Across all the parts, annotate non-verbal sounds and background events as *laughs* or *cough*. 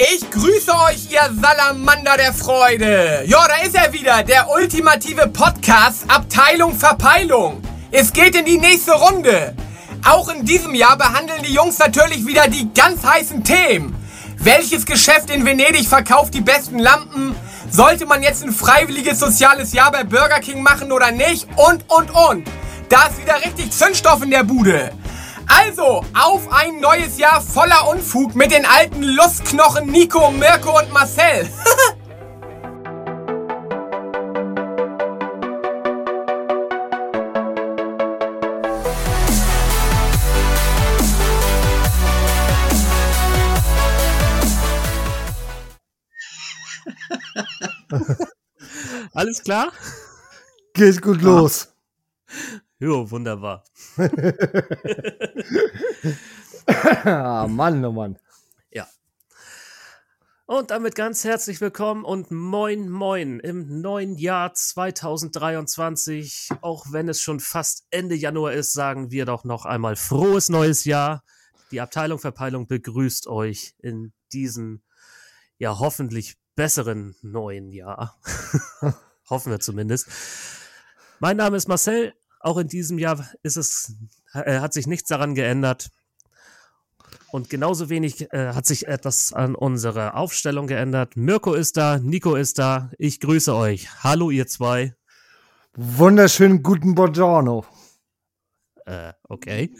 Ich grüße euch, ihr Salamander der Freude. Ja, da ist er wieder, der ultimative Podcast Abteilung Verpeilung. Es geht in die nächste Runde. Auch in diesem Jahr behandeln die Jungs natürlich wieder die ganz heißen Themen. Welches Geschäft in Venedig verkauft die besten Lampen? Sollte man jetzt ein freiwilliges soziales Jahr bei Burger King machen oder nicht? Und, und, und. Da ist wieder richtig Zündstoff in der Bude. Also, auf ein neues Jahr voller Unfug mit den alten Lustknochen Nico, Mirko und Marcel. Alles klar? Geht gut los. Jo, wunderbar. ah, Mann, oh Mann. Ja. Und damit ganz herzlich willkommen und moin, moin im neuen Jahr 2023. Auch wenn es schon fast Ende Januar ist, sagen wir doch noch einmal frohes neues Jahr. Die Abteilung Verpeilung begrüßt euch in diesem, ja, hoffentlich besseren neuen Jahr. *laughs* Hoffen wir zumindest. Mein Name ist Marcel. Auch in diesem Jahr ist es, äh, hat sich nichts daran geändert. Und genauso wenig äh, hat sich etwas an unserer Aufstellung geändert. Mirko ist da, Nico ist da. Ich grüße euch. Hallo, ihr zwei. Wunderschönen guten Buongiorno. Äh, okay.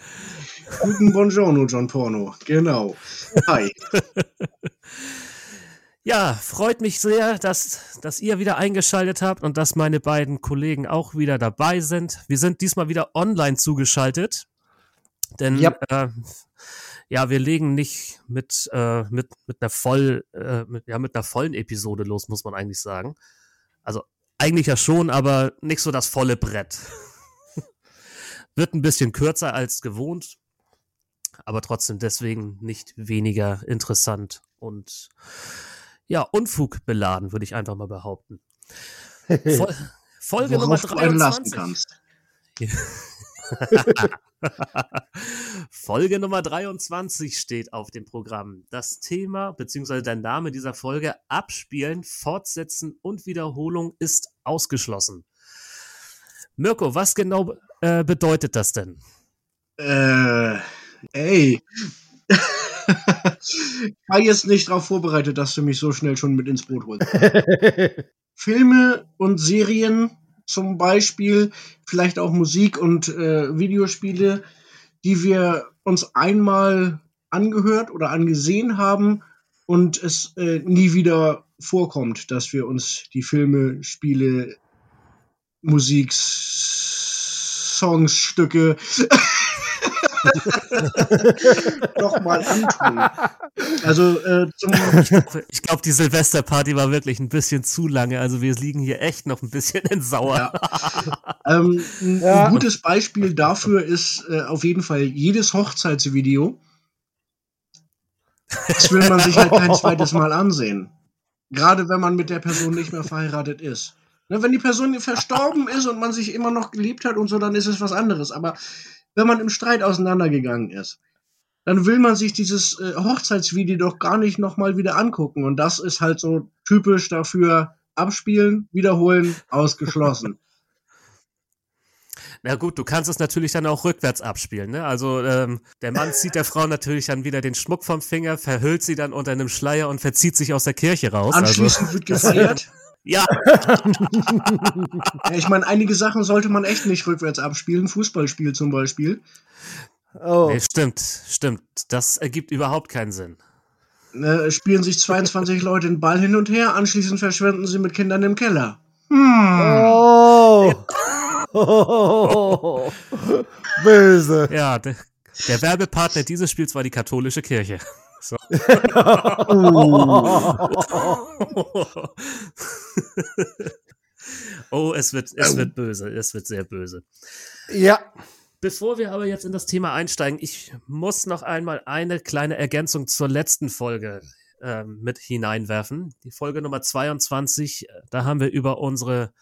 Guten Buongiorno, John Porno. Genau. Hi. *laughs* Ja, freut mich sehr, dass, dass ihr wieder eingeschaltet habt und dass meine beiden Kollegen auch wieder dabei sind. Wir sind diesmal wieder online zugeschaltet. Denn Yep. äh, ja, wir legen nicht mit, äh, mit, mit einer voll, äh, mit, ja, mit einer vollen Episode los, muss man eigentlich sagen. Also eigentlich ja schon, aber nicht so das volle Brett. *laughs* Wird ein bisschen kürzer als gewohnt, aber trotzdem deswegen nicht weniger interessant und ja, Unfug beladen, würde ich einfach mal behaupten. *laughs* Fol Folge Nummer Worauf du einen lassen 23. kannst. *laughs* Folge Nummer 23 steht auf dem Programm. Das Thema bzw. der Name dieser Folge Abspielen, Fortsetzen und Wiederholung ist ausgeschlossen. Mirko, was genau äh, bedeutet das denn? Äh, ey. *laughs* ich war jetzt nicht darauf vorbereitet, dass du mich so schnell schon mit ins Boot holst. *laughs* Filme und Serien zum Beispiel, vielleicht auch Musik und äh, Videospiele, die wir uns einmal angehört oder angesehen haben und es äh, nie wieder vorkommt, dass wir uns die Filme, Spiele, Musik, Songs, Stücke *laughs* *laughs* nochmal antun. Also äh, zum, Ich glaube, die Silvesterparty war wirklich ein bisschen zu lange. Also wir liegen hier echt noch ein bisschen in Sauer. Ja. *laughs* ähm, ein, Ja. ein gutes Beispiel dafür ist äh, auf jeden Fall jedes Hochzeitsvideo. Das will man sich halt kein zweites Mal ansehen. Gerade wenn man mit der Person nicht mehr verheiratet ist. Ne, wenn die Person verstorben ist und man sich immer noch geliebt hat und so, dann ist es was anderes. Aber wenn man im Streit auseinandergegangen ist, dann will man sich dieses äh, Hochzeitsvideo doch gar nicht nochmal wieder angucken. Und das ist halt so typisch dafür abspielen, wiederholen, ausgeschlossen. *laughs* Na gut, du kannst es natürlich dann auch rückwärts abspielen. Ne? Also ähm, der Mann zieht der Frau natürlich dann wieder den Schmuck vom Finger, verhüllt sie dann unter einem Schleier und verzieht sich aus der Kirche raus. Also, Anschließend wird gefeiert. *laughs* ja, Ja, ich meine, einige Sachen sollte man echt nicht rückwärts abspielen. Fußballspiel zum Beispiel. Oh. nee, stimmt, stimmt. Das ergibt überhaupt keinen Sinn. Äh, spielen sich 22 Leute den Ball hin und her, anschließend verschwinden sie mit Kindern im Keller. Hm. Oh. Böse. *laughs* Ja, der, der Werbepartner dieses Spiels war die katholische Kirche. So. *laughs* *laughs* oh, es wird, es wird böse, es wird sehr böse. Ja. Bevor wir aber jetzt in das Thema einsteigen, ich muss noch einmal eine kleine Ergänzung zur letzten Folge ähm, mit hineinwerfen. Die Folge Nummer 22, äh, da haben wir über unsere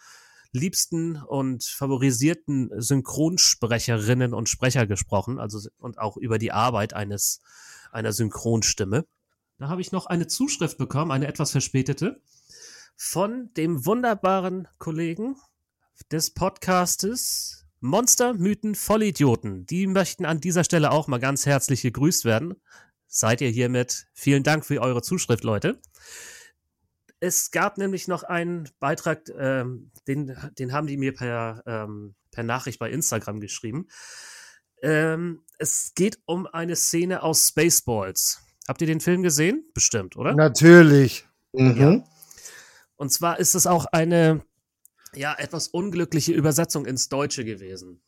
liebsten und favorisierten Synchronsprecherinnen und Sprecher gesprochen, also und auch über die Arbeit eines einer Synchronstimme. da habe ich noch eine Zuschrift bekommen, eine etwas verspätete, von dem wunderbaren Kollegen des Podcastes Monster, Mythen, Vollidioten. Die möchten an dieser Stelle auch mal ganz herzlich gegrüßt werden. Seid ihr hiermit. Vielen Dank für eure Zuschrift, Leute. Es gab nämlich noch einen Beitrag, ähm, den, den haben die mir per, ähm, per Nachricht bei Instagram geschrieben. Ähm, es geht um eine Szene aus Spaceballs. Habt ihr den Film gesehen? Bestimmt, oder? Natürlich. Mhm. Ja. Und zwar ist es auch eine ja, etwas unglückliche Übersetzung ins Deutsche gewesen.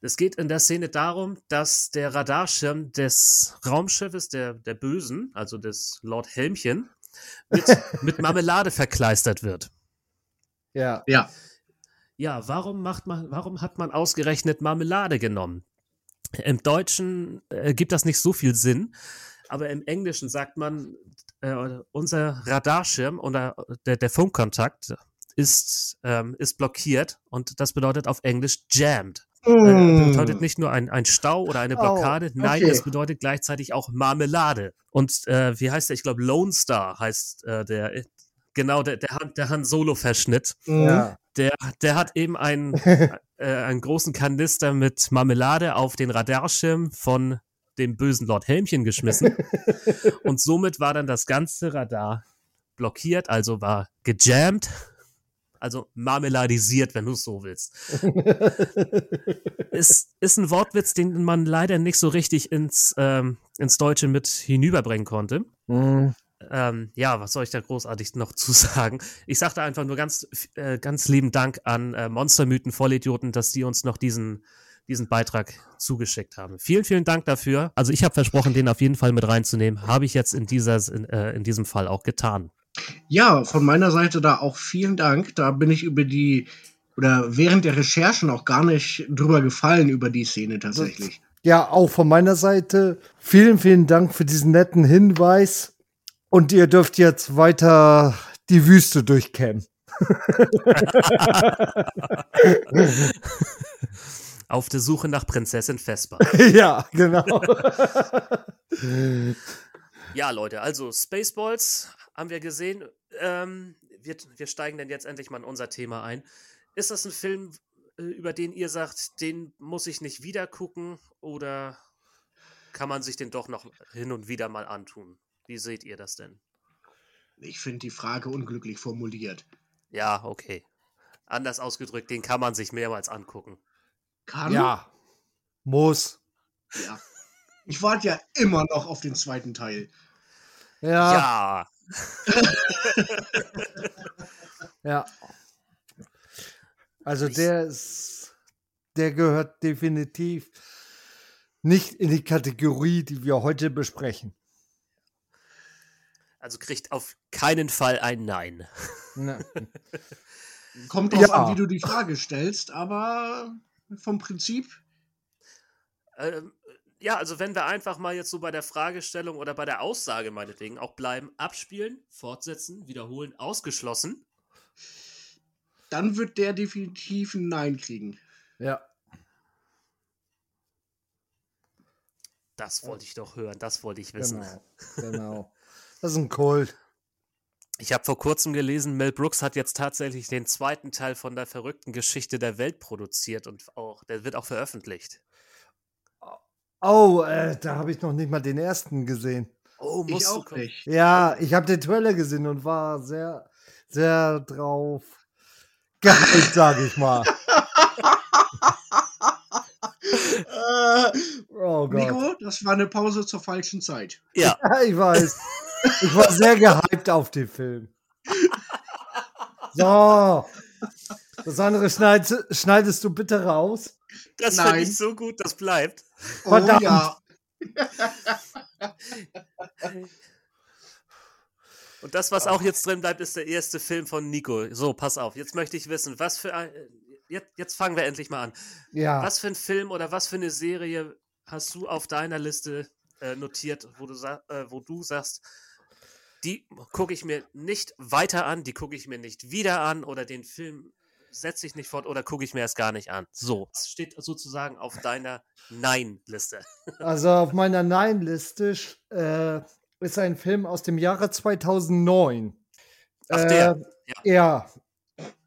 Es geht in der Szene darum, dass der Radarschirm des Raumschiffes der, der Bösen, also des Lord Helmchen, mit, *laughs* mit Marmelade verkleistert wird. Ja. Ja. Ja, warum macht man, warum hat man ausgerechnet Marmelade genommen? Im Deutschen äh, gibt das nicht so viel Sinn, aber im Englischen sagt man, äh, unser Radarschirm oder der, der Funkkontakt ist, ähm, ist blockiert und das bedeutet auf Englisch jammed. Äh, Mm. bedeutet nicht nur ein, ein Stau oder eine Oh, Blockade, nein, okay. es bedeutet gleichzeitig auch Marmelade. Und äh, wie heißt der? Ich glaube, Lone Star heißt äh, der. Genau, der, der, Han- der Han Solo-Verschnitt. Ja. Der, der hat eben einen, *laughs* äh, einen großen Kanister mit Marmelade auf den Radarschirm von dem bösen Lord Helmchen geschmissen. *laughs* und somit war dann das ganze Radar blockiert, also war gejammt, also marmeladisiert, wenn du es so willst. *laughs* ist, ist ein Wortwitz, den man leider nicht so richtig ins, ähm, ins Deutsche mit hinüberbringen konnte. Mhm. Ähm, ja, was soll ich da großartig noch *laughs* zu sagen? Ich sagte einfach nur ganz, äh, ganz lieben Dank an äh, Monstermythen Vollidioten, dass die uns noch diesen, diesen Beitrag zugeschickt haben. Vielen, vielen Dank dafür. Also ich habe versprochen, den auf jeden Fall mit reinzunehmen. Habe ich jetzt in, dieser, in, äh, in diesem Fall auch getan. Ja, von meiner Seite da auch vielen Dank. Da bin ich über die oder während der Recherchen auch gar nicht drüber gefallen über die Szene tatsächlich. Ja, auch von meiner Seite vielen, vielen Dank für diesen netten Hinweis. Und ihr dürft jetzt weiter die Wüste durchkämmen. *laughs* Auf der Suche nach Prinzessin Vespa. *laughs* ja, genau. *laughs* Ja, Leute, also Spaceballs haben wir gesehen. Ähm, wir, wir steigen dann jetzt endlich mal in unser Thema ein. Ist das ein Film, äh, über den ihr sagt, den muss ich nicht wieder gucken oder kann man sich den doch noch hin und wieder mal antun? Wie seht ihr das denn? Ich finde die Frage unglücklich formuliert. Ja, okay. Anders ausgedrückt, den kann man sich mehrmals angucken. Kann? ja. Muss. ja. Ich warte ja immer noch auf den zweiten Teil. Ja. Ja, *laughs* Ja. Also der ist, der gehört definitiv nicht in die Kategorie, die wir heute besprechen. Also kriegt auf keinen Fall ein Nein. Ne. *laughs* Kommt drauf Ja. an, wie du die Frage stellst, aber vom Prinzip. Ähm, ja, also wenn wir einfach mal jetzt so bei der Fragestellung oder bei der Aussage meinetwegen auch bleiben, abspielen, fortsetzen, wiederholen, ausgeschlossen. Dann wird der definitiv ein Nein kriegen. Ja. Das wollte ich doch hören, das wollte ich wissen. Genau. Genau. *laughs* Das ist ein Kult. Ich habe vor kurzem gelesen, Mel Brooks hat jetzt tatsächlich den zweiten Teil von der verrückten Geschichte der Welt produziert und auch, der wird auch veröffentlicht. Oh, äh, da habe ich noch nicht mal den ersten gesehen. Oh, Ich musst du auch gucken. nicht. Ja, ich habe den Trailer gesehen und war sehr, sehr drauf gehypt, *laughs* sage ich mal. Äh, Oh Gott. Nico, das war eine Pause zur falschen Zeit. Ja, *laughs* Ja, ich weiß. *laughs* Ich war sehr gehypt auf den Film. So. Das andere schneid, schneidest du bitte raus. das finde ich so gut, das bleibt. Verdammt. Oh ja. Und das, was auch jetzt drin bleibt, ist der erste Film von Nico. So, pass auf, jetzt möchte ich wissen, was für ein. Jetzt, jetzt fangen wir endlich mal an. Ja. Was für ein Film oder was für eine Serie hast du auf deiner Liste äh, notiert, wo du, äh, wo du sagst, die gucke ich mir nicht weiter an, die gucke ich mir nicht wieder an oder den Film setze ich nicht fort oder gucke ich mir erst gar nicht an. So, das steht sozusagen auf deiner Nein-Liste. *laughs* Also auf meiner Nein-Liste äh, ist ein Film aus dem Jahre 2009. Ach, der. Äh, ja.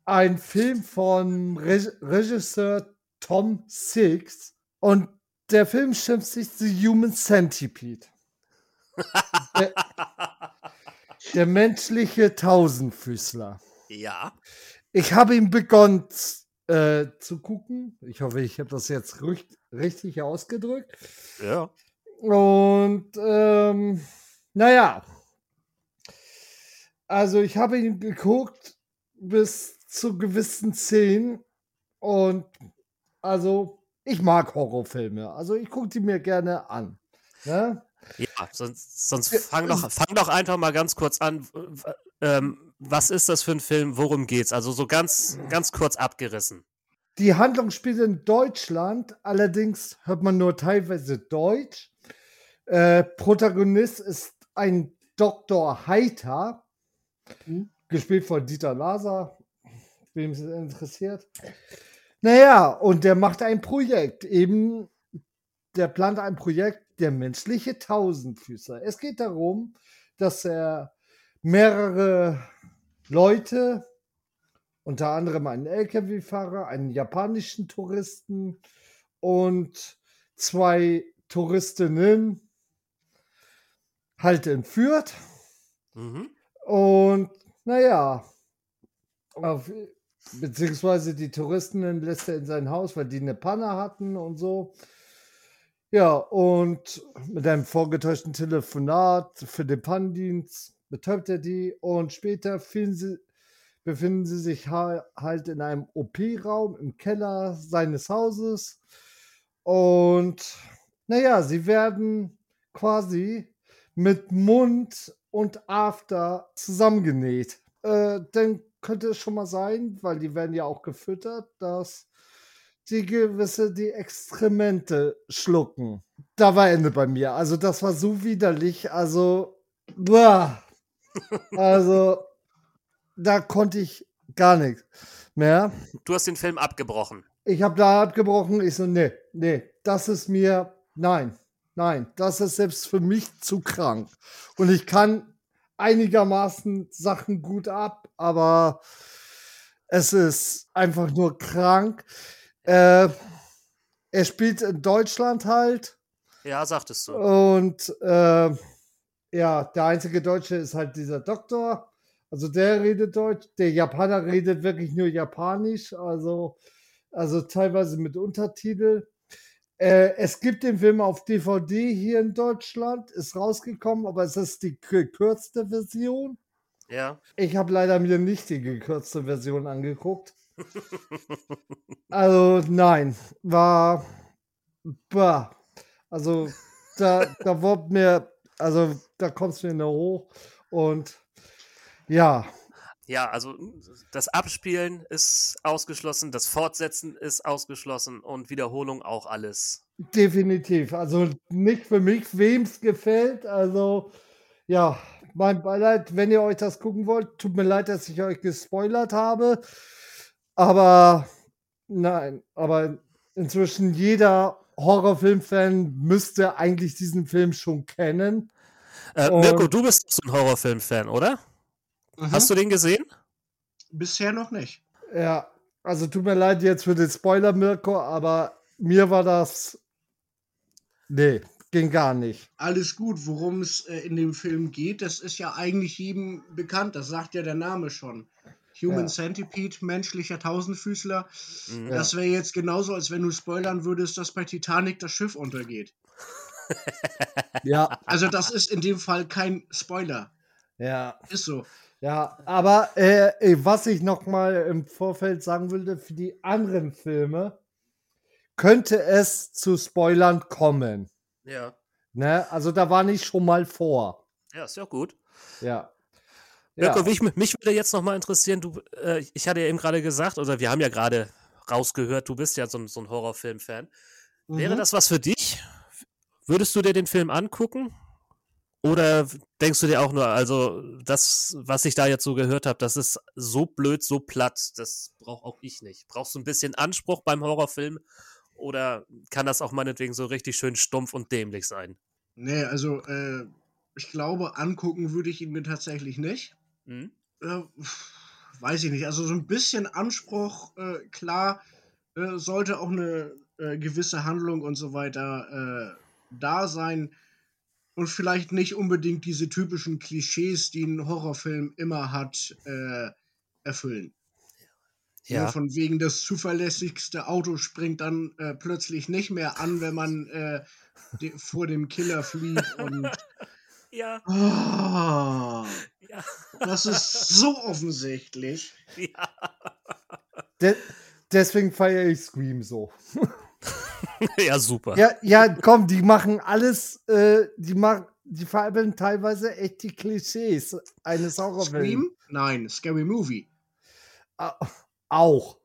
Ein Film von Re Regisseur Tom Six. Und der Film schimpft sich The Human Centipede. *laughs* der, der menschliche Tausendfüßler. Ja. Ich habe ihn begonnen äh, zu gucken. Ich hoffe, ich habe das jetzt richtig ausgedrückt. Ja. Und ähm, naja, also ich habe ihn geguckt bis zu gewissen Szenen und also ich mag Horrorfilme. Also ich gucke die mir gerne an. Ne? Ja, sonst, sonst fang, doch, fang doch einfach mal ganz kurz an. Ähm, was ist das für ein Film? Worum geht's? Also so ganz, ganz kurz abgerissen. Die Handlung spielt in Deutschland, allerdings hört man nur teilweise Deutsch. Äh, Protagonist ist ein Dr. Heiter, mhm. gespielt von Dieter Laser, wem es interessiert. Naja, und der macht ein Projekt, eben, der plant ein Projekt, der menschliche Tausendfüßer. Es geht darum, dass er mehrere Leute, unter anderem einen Lkw-Fahrer, einen japanischen Touristen und zwei Touristinnen halt entführt. Mhm. Und naja, auf, beziehungsweise die Touristen lässt er in sein Haus, weil die eine Panne hatten und so. Ja, und mit einem vorgetäuschten Telefonat für den Pannendienst betäubt er die und später sie, befinden sie sich halt in einem OP-Raum im Keller seines Hauses und naja, sie werden quasi mit Mund und After zusammengenäht. Äh, dann könnte es schon mal sein, weil die werden ja auch gefüttert, dass die gewisse die Exkremente schlucken. Da war Ende bei mir. Also das war so widerlich. Also, boah. also da konnte ich gar nichts mehr. Du hast den Film abgebrochen. Ich habe da abgebrochen. Ich so, nee, nee, das ist mir, nein, Nein, das ist selbst für mich zu krank. Und ich kann einigermaßen Sachen gut ab, aber es ist einfach nur krank. Äh, er spielt in Deutschland halt. Ja, sagtest du. Und äh, ja, der einzige Deutsche ist halt dieser Doktor. Also der redet Deutsch. Der Japaner redet wirklich nur Japanisch. Also, also teilweise mit Untertitel. Äh, es gibt den Film auf DVD hier in Deutschland, ist rausgekommen, aber es ist die gekürzte Version. Ja. Ich habe leider mir nicht die gekürzte Version angeguckt. Also nein, war bah. Also da, da wurde mir, also da kommst du mir nur hoch und ja, ja, also das Abspielen ist ausgeschlossen, das Fortsetzen ist ausgeschlossen und Wiederholung auch alles. Definitiv. Also nicht für mich, wem es gefällt. Also ja, mein Beileid, wenn ihr euch das gucken wollt, tut mir leid, dass ich euch gespoilert habe. Aber nein, aber inzwischen jeder Horrorfilm-Fan müsste eigentlich diesen Film schon kennen. Äh, Mirko, du bist so ein Horrorfilm-Fan, oder? Mhm. Hast du den gesehen? Bisher noch nicht. Ja, also tut mir leid jetzt für den Spoiler, Mirko, aber mir war das. Nee, ging gar nicht. Alles gut, worum es äh, in dem Film geht, das ist ja eigentlich jedem bekannt, das sagt ja der Name schon. Human ja. Centipede, menschlicher Tausendfüßler. Mhm. Das wäre jetzt genauso, als wenn du spoilern würdest, dass bei Titanic das Schiff untergeht. *laughs* ja. Also das ist in dem Fall kein Spoiler. Ja. Ist so. Ja, aber äh, was ich noch mal im Vorfeld sagen würde, für die anderen Filme könnte es zu Spoilern kommen. Ja. Ne? Also da war nicht schon mal vor. Ja, ist ja gut. Ja. Mirko, ja. mich, mich würde jetzt noch mal interessieren, du, äh, ich hatte ja eben gerade gesagt, oder wir haben ja gerade rausgehört, du bist ja so, so ein Horrorfilm-Fan. Mhm. Wäre das was für dich? Würdest du dir den Film angucken? Oder denkst du dir auch nur, also das, was ich da jetzt so gehört habe, das ist so blöd, so platt, das brauche auch ich nicht. Brauchst du ein bisschen Anspruch beim Horrorfilm oder kann das auch meinetwegen so richtig schön stumpf und dämlich sein? Nee, also äh, ich glaube, angucken würde ich ihn mir tatsächlich nicht. Mhm. Äh, weiß ich nicht. Also so ein bisschen Anspruch, äh, klar, äh, sollte auch eine äh, gewisse Handlung und so weiter äh, da sein. Und vielleicht nicht unbedingt diese typischen Klischees, die ein Horrorfilm immer hat, äh, erfüllen. Ja. Nur von wegen das zuverlässigste Auto springt dann plötzlich nicht mehr an, wenn man de vor dem Killer flieht und *laughs* ja. Oh, ja. Das ist so offensichtlich. *laughs* Ja. De deswegen feiere ich Scream so. *laughs* ja, super. Ja, ja, komm, die machen alles, äh, die machen, die veräppeln teilweise echt die Klischees eines Horrorfilms. Scream? Nein, Scary Movie. Auch.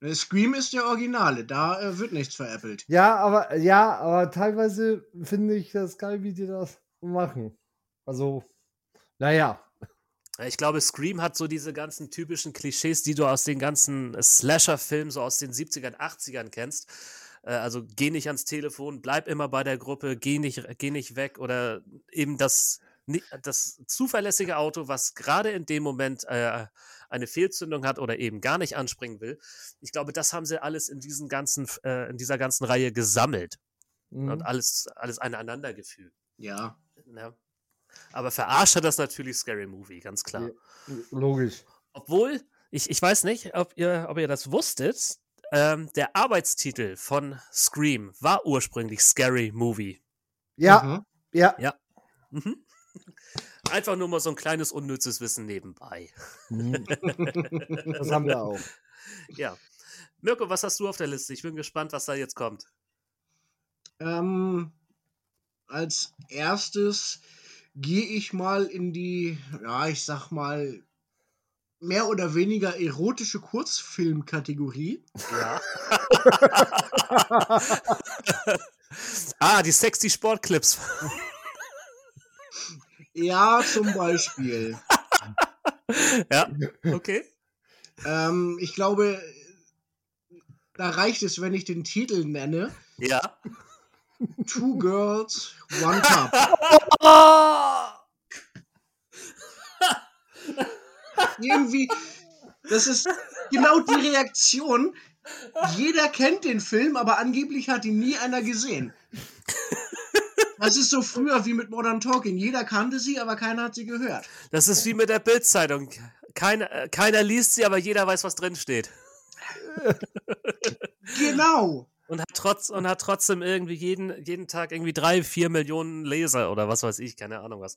Äh, Scream ist der Originale, da äh, wird nichts veräppelt. Ja, aber ja, aber teilweise finde ich das geil, wie die das machen. Also, naja. Ich glaube, Scream hat so diese ganzen typischen Klischees, die du aus den ganzen Slasher-Filmen, so aus den 70ern, 80ern kennst. Äh, also geh nicht ans Telefon, bleib immer bei der Gruppe, geh nicht, geh nicht weg oder eben das, das zuverlässige Auto, was gerade in dem Moment äh, eine Fehlzündung hat oder eben gar nicht anspringen will. Ich glaube, das haben sie alles in diesen ganzen, äh, in dieser ganzen Reihe gesammelt mhm. und alles, alles aneinander gefügt. Ja. Ja. Aber verarscht hat das natürlich Scary Movie, ganz klar. Ja, logisch. Obwohl, ich, ich weiß nicht, ob ihr, ob ihr das wusstet, ähm, der Arbeitstitel von Scream war ursprünglich Scary Movie. Ja, mhm. ja. Ja. Mhm. *laughs* Einfach nur mal so ein kleines unnützes Wissen nebenbei. Mhm. *laughs* das haben wir auch. Ja. Mirko, was hast du auf der Liste? Ich bin gespannt, was da jetzt kommt. Ähm, als erstes gehe ich mal in die, ja, ich sag mal, mehr oder weniger erotische Kurzfilmkategorie. Ja. ah, die sexy Sportclips. Ja, zum Beispiel. ja, okay. Ähm, ich glaube, da reicht es, wenn ich den Titel nenne. Ja. Two Girls, One Cup. Irgendwie, das ist genau die Reaktion. Jeder kennt den Film, aber angeblich hat ihn nie einer gesehen. Das ist so früher wie mit Modern Talking. Jeder kannte sie, aber keiner hat sie gehört. Das ist wie mit der Bildzeitung. Keiner, keiner liest sie, aber jeder weiß, was drin steht. Genau. Und hat, trotz, und hat trotzdem irgendwie jeden, jeden Tag irgendwie drei, vier Millionen Leser oder was weiß ich, keine Ahnung was.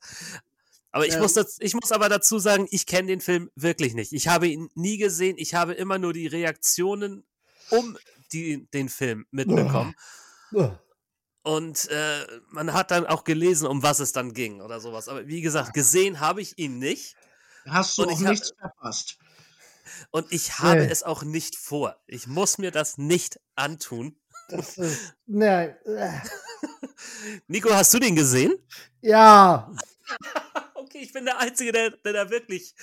Aber ich, ja. muss das, ich muss aber dazu sagen, ich kenne den Film wirklich nicht. Ich habe ihn nie gesehen. Ich habe immer nur die Reaktionen um die, den Film mitbekommen. Und äh, man hat dann auch gelesen, um was es dann ging oder sowas. Aber wie gesagt, gesehen habe ich ihn nicht. Hast du auch nichts hab, verpasst. Und ich habe nee. es auch nicht vor. Ich muss mir das nicht antun. Das ist. Nein. *laughs* Nico, hast du den gesehen? Ja. *laughs* okay, ich bin der Einzige, der, der da wirklich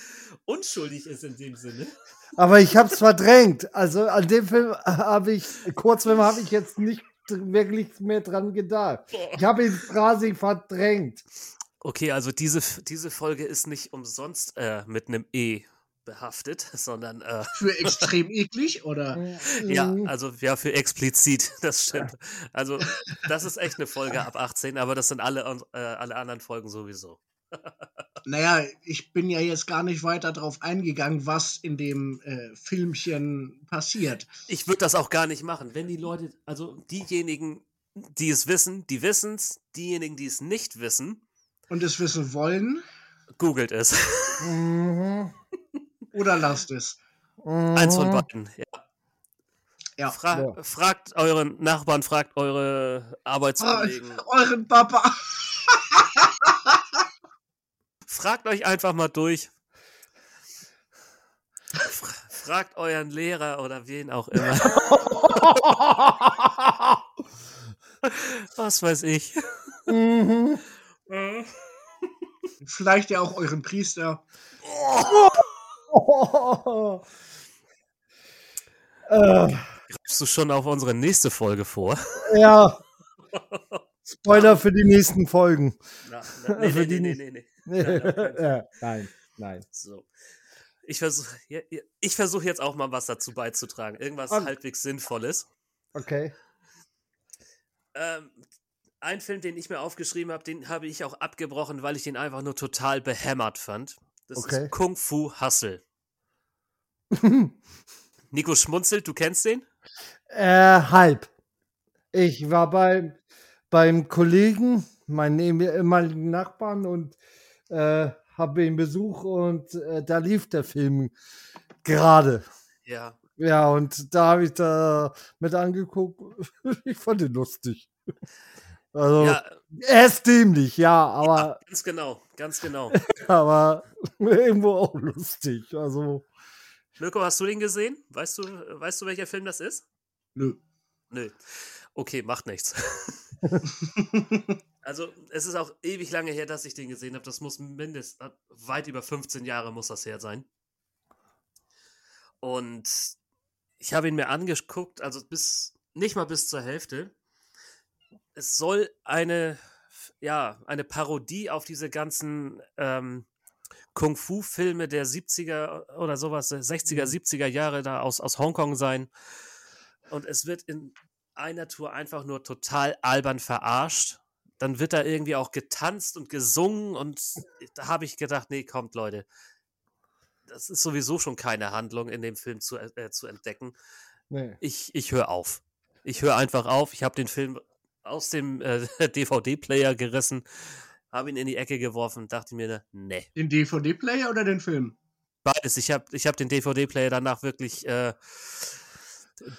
unschuldig ist in dem Sinne. Aber ich habe es verdrängt. Also an dem Film habe ich, Kurzfilm habe ich jetzt nicht wirklich mehr dran gedacht. Ich habe ihn quasi verdrängt. Okay, also diese, diese Folge ist nicht umsonst äh, mit einem E behaftet, *laughs* sondern äh, für *laughs* extrem eklig oder ja, mhm. also ja für explizit, *laughs* das stimmt. Also das ist echt eine Folge ab 18, aber das sind alle äh, alle anderen Folgen sowieso. naja, ich bin ja jetzt gar nicht weiter darauf eingegangen, was in dem äh, Filmchen passiert. Ich würde das auch gar nicht machen. Wenn die Leute, also diejenigen, die es wissen, die wissen es. Diejenigen, die es nicht wissen. Und es wissen wollen. Googelt es. Mhm. Oder lasst es. Eins von beiden, ja. Ja. Fra ja. Fragt euren Nachbarn, fragt eure Arbeitskollegen. Euren Papa. Fragt euch einfach mal durch. Fragt euren Lehrer oder wen auch immer. *laughs* Was weiß ich. Mhm. Vielleicht ja auch euren Priester. Oh. *laughs* Greifst du schon auf unsere nächste Folge vor? *laughs* Ja. Spoiler für die nächsten Folgen. Na, na, nee, *laughs* Für nee, die nee, nee, nee, nee. *laughs* Nein. Ja, nein, nein. So. Ich versuche ich versuch jetzt auch mal was dazu beizutragen. Irgendwas Ah. halbwegs Sinnvolles. Okay. Ähm, ein Film, den ich mir aufgeschrieben habe, den habe ich auch abgebrochen, weil ich den einfach nur total behämmert fand. Das Okay. ist Kung Fu Hustle. *laughs* Nico schmunzelt, du kennst den? Äh, halb. Ich war bei, beim Kollegen, meinen ehemaligen Nachbarn, und äh, habe ihn Besuch und äh, da lief der Film gerade. Ja. Ja, und da habe ich da mit angeguckt. *laughs* ich fand ihn lustig. Also, Ja, er ist dämlich, ja, aber, ganz genau, ganz genau. *laughs* aber irgendwo auch lustig. Also, Mirko, hast du den gesehen? Weißt du, weißt du, welcher Film das ist? Nö. Nö. Okay, macht nichts. *laughs* also, es ist auch ewig lange her, dass ich den gesehen habe. Das muss mindestens weit über 15 Jahre muss das her sein. Und ich habe ihn mir angeguckt, also bis nicht mal bis zur Hälfte. Es soll eine ja, eine Parodie auf diese ganzen ähm, Kung-Fu-Filme der 70er oder sowas, äh, 60er, 70er Jahre da aus, aus Hongkong sein. Und es wird in einer Tour einfach nur total albern verarscht. Dann wird da irgendwie auch getanzt und gesungen und *laughs* da habe ich gedacht, nee, kommt Leute. Das ist sowieso schon keine Handlung in dem Film zu, äh, zu entdecken. nee. Ich, ich höre auf. Ich höre einfach auf. Ich habe den Film aus dem äh, *laughs* DVD-Player gerissen, habe ihn in die Ecke geworfen, dachte mir, nee. Den DVD-Player oder den Film? Beides. Ich habe ich hab den DVD-Player danach wirklich äh,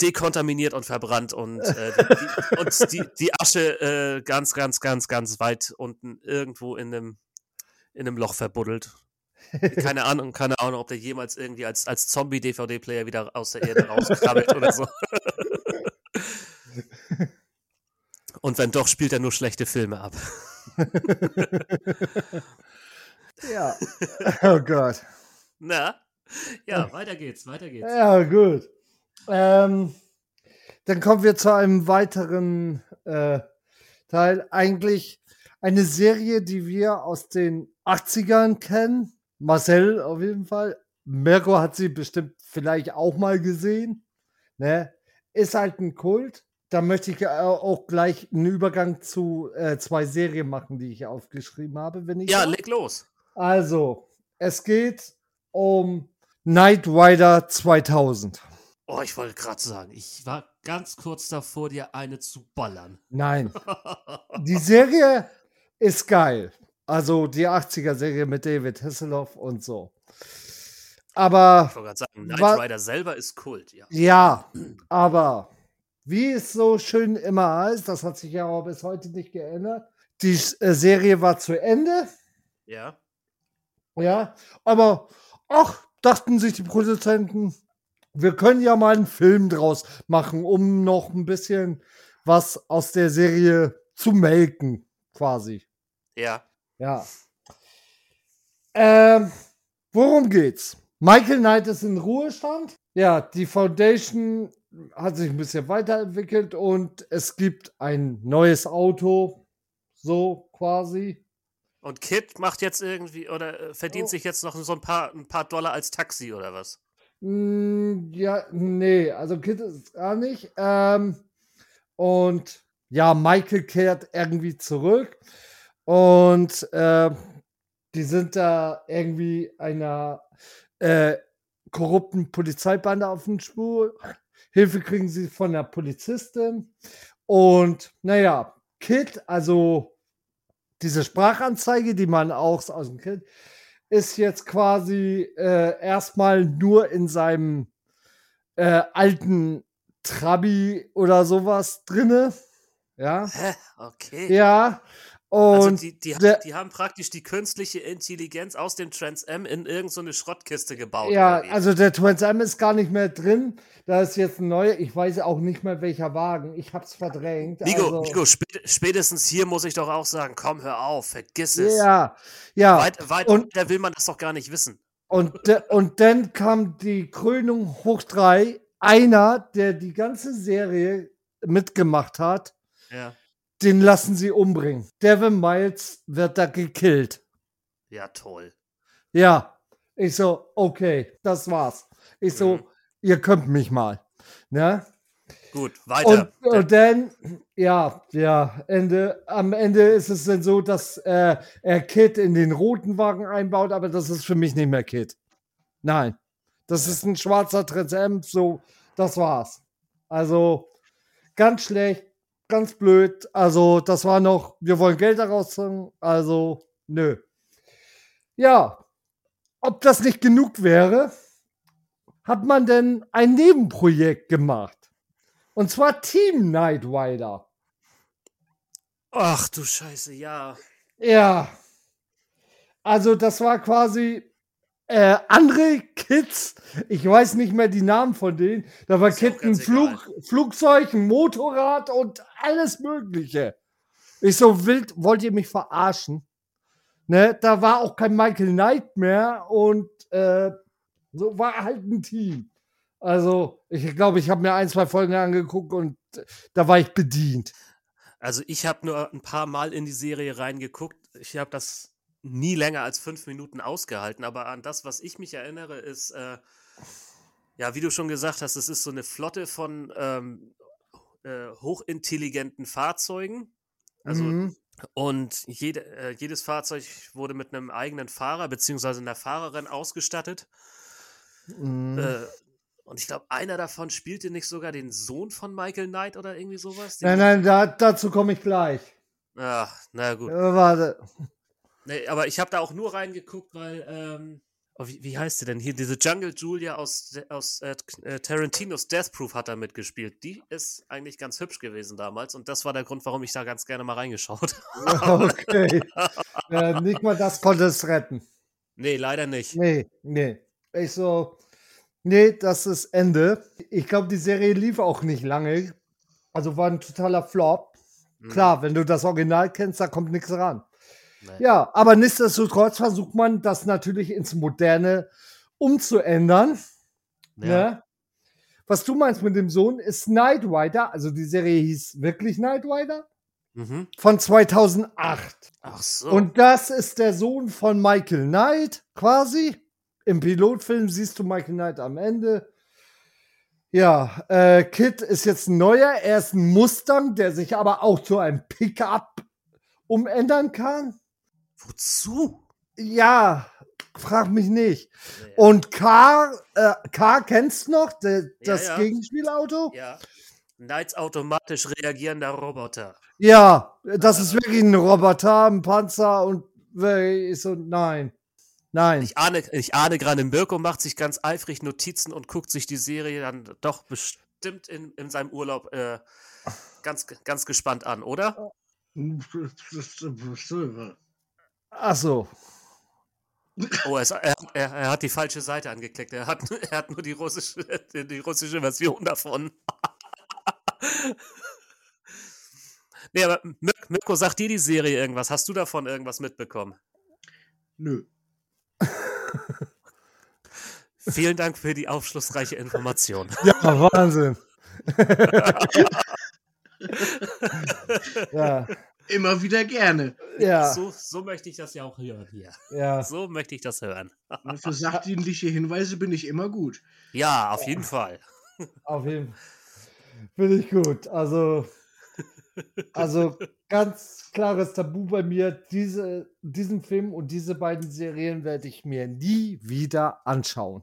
dekontaminiert und verbrannt und, äh, die, die, und die, die Asche äh, ganz, ganz, ganz, ganz weit unten irgendwo in einem, in einem Loch verbuddelt. Keine Ahnung, keine Ahnung, ob der jemals irgendwie als, als Zombie-DVD-Player wieder aus der Erde rauskrabbelt oder so. *laughs* *laughs* Und wenn doch, spielt er nur schlechte Filme ab. *laughs* Ja. *laughs* Oh Gott. Na? Ja, weiter geht's, weiter geht's. Ja, gut. Ähm, dann kommen wir zu einem weiteren äh, Teil. Eigentlich eine Serie, die wir aus den 80ern kennen. Marcel auf jeden Fall. Mirko hat sie bestimmt vielleicht auch mal gesehen. Ne? Ist halt ein Kult. Da möchte ich äh, auch gleich einen Übergang zu äh, zwei Serien machen, die ich aufgeschrieben habe, wenn ich Ja, darf. leg los. Also, es geht um Knight Rider 2000. Oh, ich wollte gerade sagen, ich war ganz kurz davor, dir eine zu ballern. Nein, *laughs* die Serie ist geil. Also die 80er-Serie mit David Hasselhoff und so. Aber Ich wollte gerade sagen, Knight Rider selber ist Kult, ja. ja, aber wie es so schön immer heißt, das hat sich ja auch bis heute nicht geändert. Die äh, Serie war zu Ende, Ja. ja, aber ach, dachten sich die Produzenten, wir können ja mal einen Film draus machen, um noch ein bisschen was aus der Serie zu melken, quasi. Ja. Ja. Ähm, worum geht's? Michael Knight ist in Ruhestand. Ja, die Foundation hat sich ein bisschen weiterentwickelt und es gibt ein neues Auto. So quasi. Und Kid macht jetzt irgendwie oder äh, verdient Oh. sich jetzt noch so ein paar, ein paar Dollar als Taxi oder was? Mm, ja, nee, also Kid ist gar nicht. Ähm, und ja, Michael kehrt irgendwie zurück. Und äh, die sind da irgendwie einer äh, korrupten Polizeibande auf den Spur. Hilfe kriegen sie von der Polizistin. Und naja, Kid, also diese Sprachanzeige, die man auch aus dem Kid, ist jetzt quasi äh, erstmal nur in seinem äh, alten Trabi oder sowas drinne. Ja, Hä? Okay. ja. Also Und die, die, der- die haben praktisch die künstliche Intelligenz aus dem Trans M in irgendeine so Schrottkiste gebaut. ja, also der Trans Am ist gar nicht mehr drin. Da ist jetzt ein neuer, ich weiß auch nicht mehr welcher Wagen. Ich hab's verdrängt. Nico, also, Nico spät, spätestens hier muss ich doch auch sagen, komm, hör auf, vergiss es. Ja, ja. Weit, weit und- da will man das doch gar nicht wissen. Und, und dann kam die Krönung hoch drei. Einer, der die ganze Serie mitgemacht hat, Ja. Den lassen sie umbringen. Devin Miles wird da gekillt. Ja, toll. Ja, ich so, okay, das war's. Ich so, Mhm. ihr könnt mich mal. Ne? Gut, weiter. Und, und dann, ja, ja, Ende, am Ende ist es dann so, dass äh, er Kit in den roten Wagen einbaut, aber das ist für mich nicht mehr Kit. Nein. Das ist ein schwarzer Trans M, so, das war's. Also, ganz schlecht, ganz blöd. Also, das war noch, wir wollen Geld daraus ziehen, also, nö. Ja, ob das nicht genug wäre, hat man denn ein Nebenprojekt gemacht. Und zwar Team Night Rider. Ach du Scheiße, ja. Ja. Also das war quasi äh, andere Kids. Ich weiß nicht mehr die Namen von denen. Da war Kid ein. Flug, Flugzeug, ein Motorrad und alles Mögliche. Ich so wild, wollt ihr mich verarschen? Ne, da war auch kein Michael Knight mehr und äh, so war halt ein Team. Also, ich glaube, ich habe mir ein, zwei Folgen angeguckt und äh, da war ich bedient. Also ich habe nur ein paar Mal in die Serie reingeguckt. Ich habe das nie länger als fünf Minuten ausgehalten. Aber an das, was ich mich erinnere, ist, äh, ja, wie du schon gesagt hast, es ist so eine Flotte von ähm, äh, hochintelligenten Fahrzeugen. Also Mhm. Und jede, äh, jedes Fahrzeug wurde mit einem eigenen Fahrer beziehungsweise einer Fahrerin ausgestattet. Mhm. Äh, und ich glaube, einer davon spielte nicht sogar den Sohn von Michael Knight oder irgendwie sowas. Nein, nein, da, dazu komme ich gleich. Ach, na gut. Äh, warte. Nee, aber ich habe da auch nur reingeguckt, weil, ähm, oh, wie, wie heißt sie denn hier? Diese Jungle Julia aus, aus äh, äh, Tarantinos Death Proof hat da mitgespielt. Die ist eigentlich ganz hübsch gewesen damals und das war der Grund, warum ich da ganz gerne mal reingeschaut *laughs* habe. Okay. äh, nicht mal das konnte es retten. nee, leider nicht. Nee, nee. Ich so, nee, das ist Ende. Ich glaube, die Serie lief auch nicht lange. Also war ein totaler Flop. Mhm. Klar, wenn du das Original kennst, da kommt nichts ran. Nee. Ja, aber nichtsdestotrotz versucht man, das natürlich ins Moderne umzuändern. Ja. Ne? Was du meinst mit dem Sohn ist Knight Rider, also die Serie hieß wirklich Knight Rider, Mhm. von 2008. Ach so. Und das ist der Sohn von Michael Knight, quasi. Im Pilotfilm siehst du Michael Knight am Ende. Ja, äh, Kid ist jetzt ein neuer. Er ist ein Mustang, der sich aber auch zu einem Pickup umändern kann. Wozu? Ja, frag mich nicht. Nee. Und Car, äh, Car kennst du noch? De, Ja, das ja. Gegenspielauto? Ja. Knights automatisch reagierender Roboter. Ja, das ist wirklich ein Roboter, ein Panzer und äh, ich so, nein. Nein. Ich ahne, ich ahne gerade, Mirko macht sich ganz eifrig Notizen und guckt sich die Serie dann doch bestimmt in, in seinem Urlaub äh, ganz, ganz gespannt an, oder? Ach so. Oh, er, ist- er, er, er hat die falsche Seite angeklickt. Er hat, *laughs* er hat nur die russische, die russische Version davon. *laughs* nee, aber Mir- Mirko, sagt dir die Serie irgendwas? Hast du davon irgendwas mitbekommen? Nö. *laughs* Vielen Dank für die aufschlussreiche Information. Ja, Wahnsinn. ja, Immer wieder gerne. ja, So, so möchte ich das ja auch hören hier. ja. So möchte ich das hören. Für sachdienliche Hinweise bin ich immer gut. Ja, auf jeden Fall. Auf jeden Fall. Finde ich gut. Also, also ganz klares Tabu bei mir. Diese, diesen Film und diese beiden Serien werde ich mir nie wieder anschauen.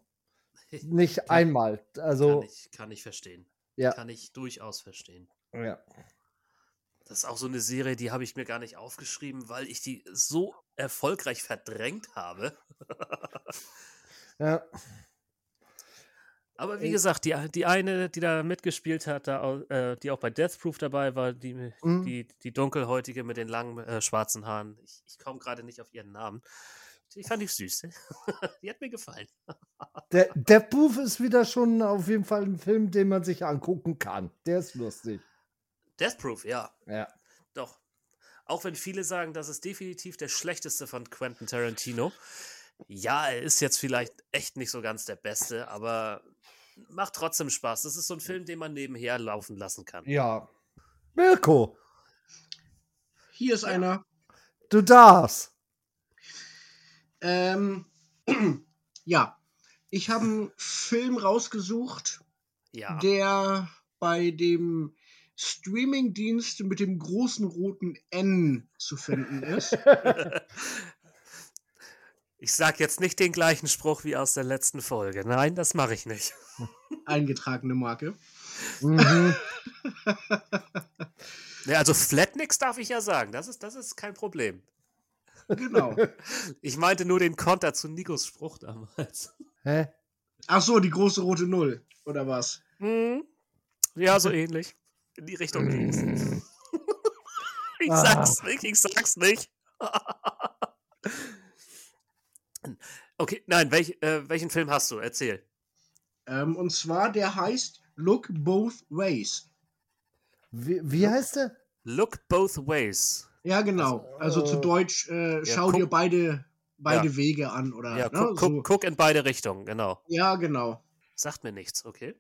*laughs* Nicht einmal. Kann Also, ich, kann ich verstehen. ja, Kann ich durchaus verstehen. ja. Das ist auch so eine Serie, die habe ich mir gar nicht aufgeschrieben, weil ich die so erfolgreich verdrängt habe. ja. Aber wie Äh. gesagt, die, die eine, die da mitgespielt hat, da, äh, die auch bei Death Proof dabei war, die, Mhm. die, die dunkelhäutige mit den langen äh, schwarzen Haaren. Ich, ich komme gerade nicht auf ihren Namen. Die fand ich süß. *laughs* die hat mir gefallen. Der, der Buff ist wieder schon auf jeden Fall ein Film, den man sich angucken kann. Der ist lustig. Death Proof, ja. Ja. Doch. Auch wenn viele sagen, das ist definitiv der schlechteste von Quentin Tarantino. Ja, er ist jetzt vielleicht echt nicht so ganz der Beste, aber macht trotzdem Spaß. Das ist so ein Film, den man nebenher laufen lassen kann. Ja. Mirko. hier ist einer. Du darfst. Ähm, *clears throat* ja, ich habe einen Film rausgesucht, Ja. der bei dem Streamingdienst mit dem großen roten N zu finden ist. *laughs* Ich sag jetzt nicht den gleichen Spruch wie aus der letzten Folge. Nein, das mache ich nicht. *laughs* Eingetragene Marke. Mhm. *laughs* Ja, also Flatnix darf ich ja sagen. Das ist, das ist kein Problem. Genau. Ich meinte nur den Konter zu Nikos Spruch damals. Hä? Ach so, die große rote Null, oder was? Hm. Ja, so ähnlich. In die Richtung ging's. *laughs* ich Ah. sag's nicht, ich sag's nicht. *laughs* okay, nein, welch, äh, welchen Film hast du? Erzähl. Ähm, und zwar, der heißt Look Both Ways. Wie, wie heißt der? Look Both Ways. Ja, genau. Also, zu äh, Deutsch, äh, schau guck- dir beide, beide Ja. Wege an, oder? Ja, ne, guck, so. guck in beide Richtungen, genau. Ja, genau. Sagt mir nichts, okay?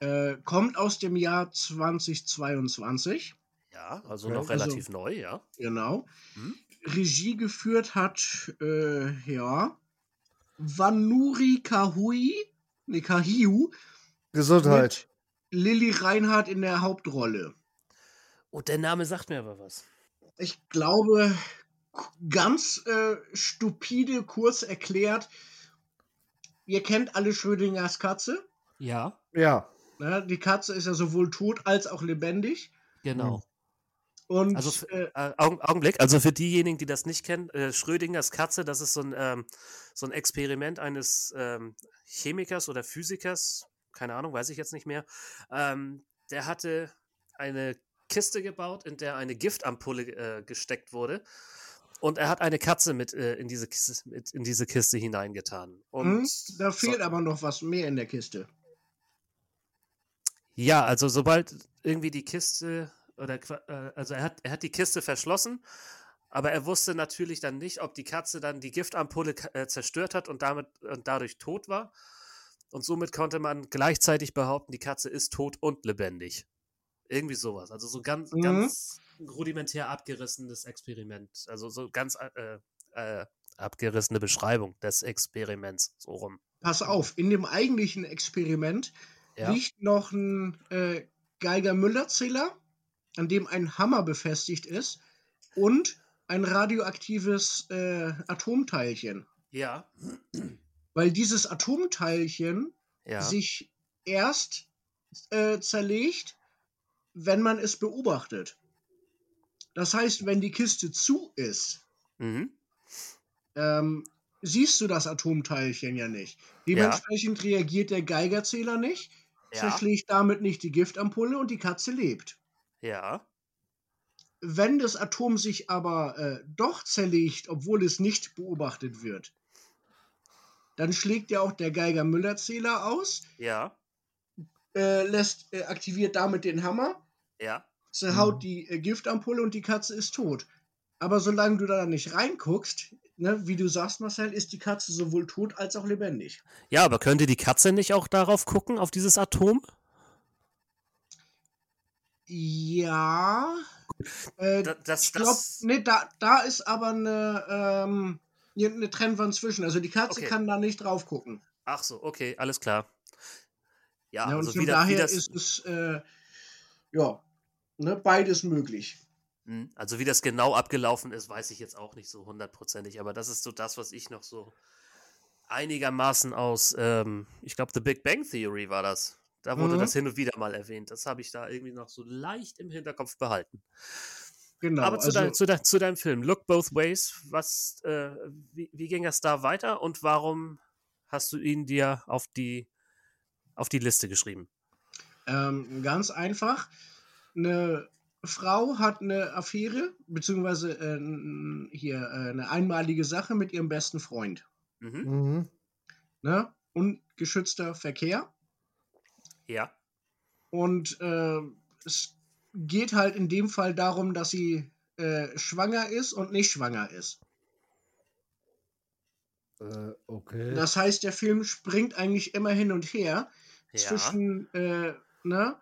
Äh, kommt aus dem Jahr 2022. Ja, also Okay, noch also- relativ neu, ja. Genau. Hm? Regie geführt hat, äh, ja, Vanuri Kahui, ne, Kahiu, Gesundheit. Lilly Reinhardt in der Hauptrolle. Und Oh, der Name sagt mir aber was. Ich glaube, ganz äh, stupide, kurz erklärt, ihr kennt alle Schrödingers Katze. Ja, Ja. Ne? Die Katze ist ja sowohl tot als auch lebendig. genau. Und Also äh, Äh, Augen, Augenblick, also für diejenigen, die das nicht kennen, äh, Schrödingers Katze, das ist so ein, ähm, so ein Experiment eines ähm, Chemikers oder Physikers, keine Ahnung, weiß ich jetzt nicht mehr. Ähm, der hatte eine Kiste gebaut, in der eine Giftampulle äh, gesteckt wurde. Und er hat eine Katze mit, äh, in, diese Kiste, mit in diese Kiste hineingetan. Und hm, da fehlt so, aber noch was mehr in der Kiste. Ja, also sobald irgendwie die Kiste oder äh, also er hat, er hat die Kiste verschlossen, aber er wusste natürlich dann nicht, ob die Katze dann die Giftampulle äh, zerstört hat und damit und dadurch tot war. Und somit konnte man gleichzeitig behaupten, die Katze ist tot und lebendig. Irgendwie sowas. Also so ganz, Mhm. ganz rudimentär abgerissenes Experiment. Also so ganz äh, äh, abgerissene Beschreibung des Experiments. So rum. Pass auf, in dem eigentlichen Experiment Ja. liegt noch ein äh, Geiger-Müller-Zähler, an dem ein Hammer befestigt ist und ein radioaktives äh, Atomteilchen. Ja. Weil dieses Atomteilchen Ja. sich erst äh, zerlegt, wenn man es beobachtet. Das heißt, wenn die Kiste zu ist, Mhm. ähm, siehst du das Atomteilchen ja nicht. Dementsprechend reagiert der Geigerzähler nicht, Ja. zerschlägt damit nicht die Giftampulle und die Katze lebt. Ja. Wenn das Atom sich aber äh, doch zerlegt, obwohl es nicht beobachtet wird, dann schlägt ja auch der Geiger-Müller-Zähler aus, Ja. äh, lässt, äh, aktiviert damit den Hammer, Ja. zerhaut Mhm. die äh, Giftampulle und die Katze ist tot. Aber solange du da nicht reinguckst, ne, wie du sagst, Marcel, ist die Katze sowohl tot als auch lebendig. Ja, aber könnte die Katze nicht auch darauf gucken, auf dieses Atom? Ja. Äh, Da, das, ich glaube, das, ne, da, da ist aber eine, ähm, eine Trennwand zwischen. Also die Katze Okay. kann da nicht drauf gucken. ach so, okay, alles klar. Ja, Ja, und also von wieder, daher wie ist das, es äh, ja ne, beides möglich. Hm, also wie das genau abgelaufen ist, weiß ich jetzt auch nicht so hundertprozentig, aber das ist so das, was ich noch so einigermaßen aus, ähm, ich glaube, The Big Bang Theory war das. Da wurde Mhm. das hin und wieder mal erwähnt. Das habe ich da irgendwie noch so leicht im Hinterkopf behalten. Genau. Aber zu, also, dein, zu, dein, zu deinem Film, Look Both Ways, was, äh, wie, wie ging es da weiter und warum hast du ihn dir auf die, auf die Liste geschrieben? ähm, ganz einfach. Eine Frau hat eine Affäre, beziehungsweise äh, hier äh, eine einmalige Sache mit ihrem besten Freund. Mhm. Mhm. Ne? Ungeschützter Verkehr. Ja. Und äh, es geht halt in dem Fall darum, dass sie äh, schwanger ist und nicht schwanger ist. Äh, okay. Das heißt, der Film springt eigentlich immer hin und her Ja. zwischen, äh, ne,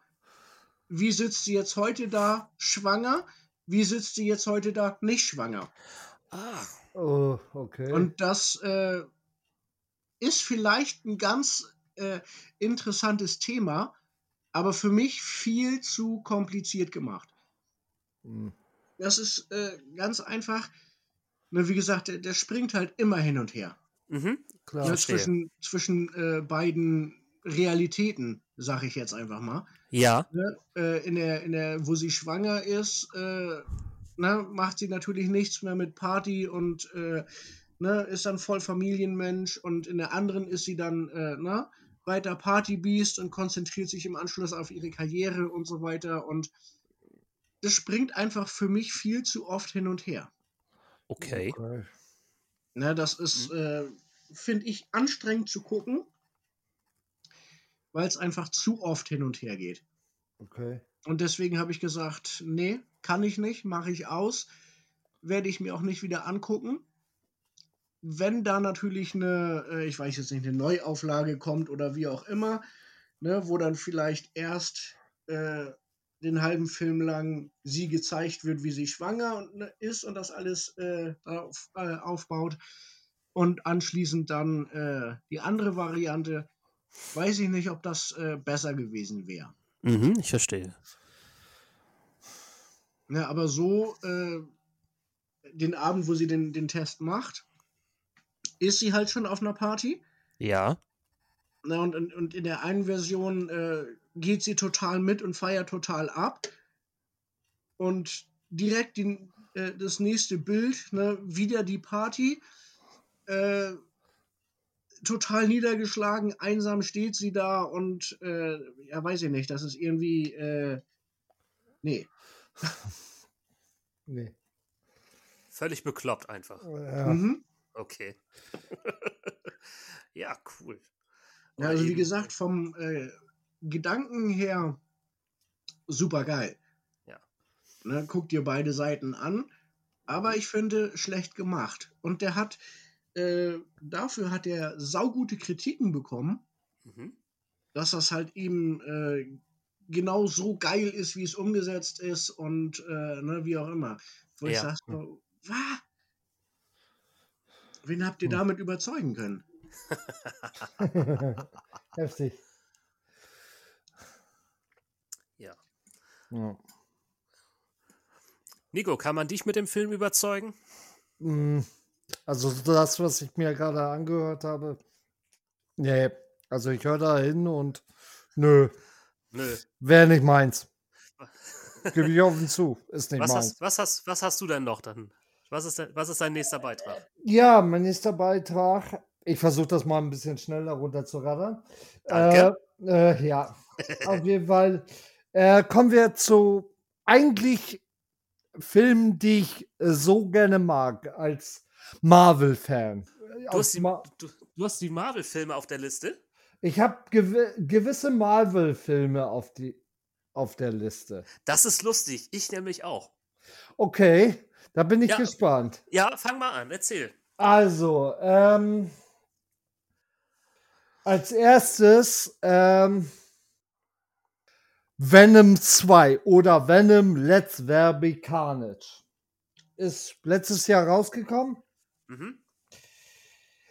wie sitzt sie jetzt heute da, schwanger, wie sitzt sie jetzt heute da? Nicht schwanger. Ah. Oh, okay. Und das äh, ist vielleicht ein ganz äh, interessantes Thema, aber für mich viel zu kompliziert gemacht. Hm. Das ist äh, ganz einfach. Ne, wie gesagt, der, der springt halt immer hin und her. Mhm. Klar. Verstehe. zwischen zwischen äh, beiden Realitäten, sag ich jetzt einfach mal. Ja. Ne? Äh, in, der, in der, wo sie schwanger ist, äh, ne, macht sie natürlich nichts mehr mit Party und äh, ne, ist dann voll Familienmensch und in der anderen ist sie dann äh, ne, weiter Partybeast und konzentriert sich im Anschluss auf ihre Karriere und so weiter und das springt einfach für mich viel zu oft hin und her. Okay. okay. Ne, das ist, äh, finde ich, anstrengend zu gucken, weil es einfach zu oft hin und her geht. Okay. Und deswegen habe ich gesagt, nee, kann ich nicht, mache ich aus, werde ich mir auch nicht wieder angucken. Wenn da natürlich eine, äh, ich weiß jetzt nicht, eine Neuauflage kommt oder wie auch immer, ne, wo dann vielleicht erst äh, den halben Film lang sie gezeigt wird, wie sie schwanger und, ne, ist und das alles äh, darauf, äh, aufbaut und anschließend dann äh, die andere Variante, weiß ich nicht, ob das äh, besser gewesen wäre. Mhm, ich verstehe. Ja, aber so, äh, den Abend, wo sie den, den Test macht, ist sie halt schon auf einer Party. Ja. Na, und, und, und in der einen Version äh, geht sie total mit und feiert total ab. Und direkt die, äh, das nächste Bild, ne, wieder die Party. Äh, total niedergeschlagen, einsam steht sie da und äh, ja, weiß ich nicht, das ist irgendwie, äh, nee. *laughs* Nee. Völlig bekloppt einfach. Ja. Mhm. Okay. *laughs* ja, cool. Ja, also wie gesagt, vom äh, Gedanken her super geil. Ja. Ne, guck dir beide Seiten an, aber ich finde schlecht gemacht. Und der hat, äh, dafür hat er saugute Kritiken bekommen, Mhm. dass das halt eben äh, genau so geil ist, wie es umgesetzt ist und äh, ne, wie auch immer. Wo ich Ja. sag so, was? Wen habt ihr Hm. damit überzeugen können? *laughs* Heftig. Ja. Ja. Nico, kann man dich mit dem Film überzeugen? Mm, Also das, was ich mir gerade angehört habe, nee, also ich höre da hin und nö, Nö. wäre nicht meins. *laughs* Gebe ich offen zu, ist nicht Was meins. hast, was, hast, was hast du denn noch dann? Was ist, denn, was ist dein nächster Beitrag? Ja, mein nächster Beitrag. Ich versuche das mal ein bisschen schneller runterzuraddern. Danke. Äh, äh, ja, auf jeden Fall. Äh, kommen wir zu eigentlich Filmen, die ich so gerne mag als Marvel-Fan. Du hast die, Ma- du, du hast die Marvel-Filme auf der Liste? Ich habe gewi gewisse Marvel-Filme auf, die- auf der Liste. Das ist lustig. Ich nämlich auch. Okay, da bin ich Ja. gespannt. Ja, fang mal an. Erzähl. Also, ähm, als erstes ähm, Venom 2 oder Venom Let's There Be Carnage. Ist letztes Jahr rausgekommen. Mhm.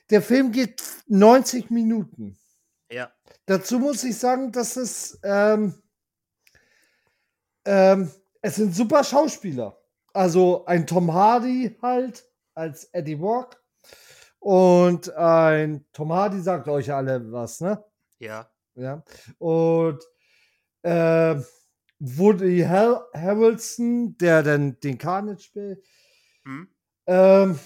Der Film geht 90 Minuten. Ja. Dazu muss ich sagen, dass es, ähm, ähm, es sind super Schauspieler. Also ein Tom Hardy halt als Eddie Rock und ein Tom Hardy sagt euch alle was, ne? Ja. Ja. Und äh, Woody Har Harrelson, der dann den Carnage spielt, Hm? ähm,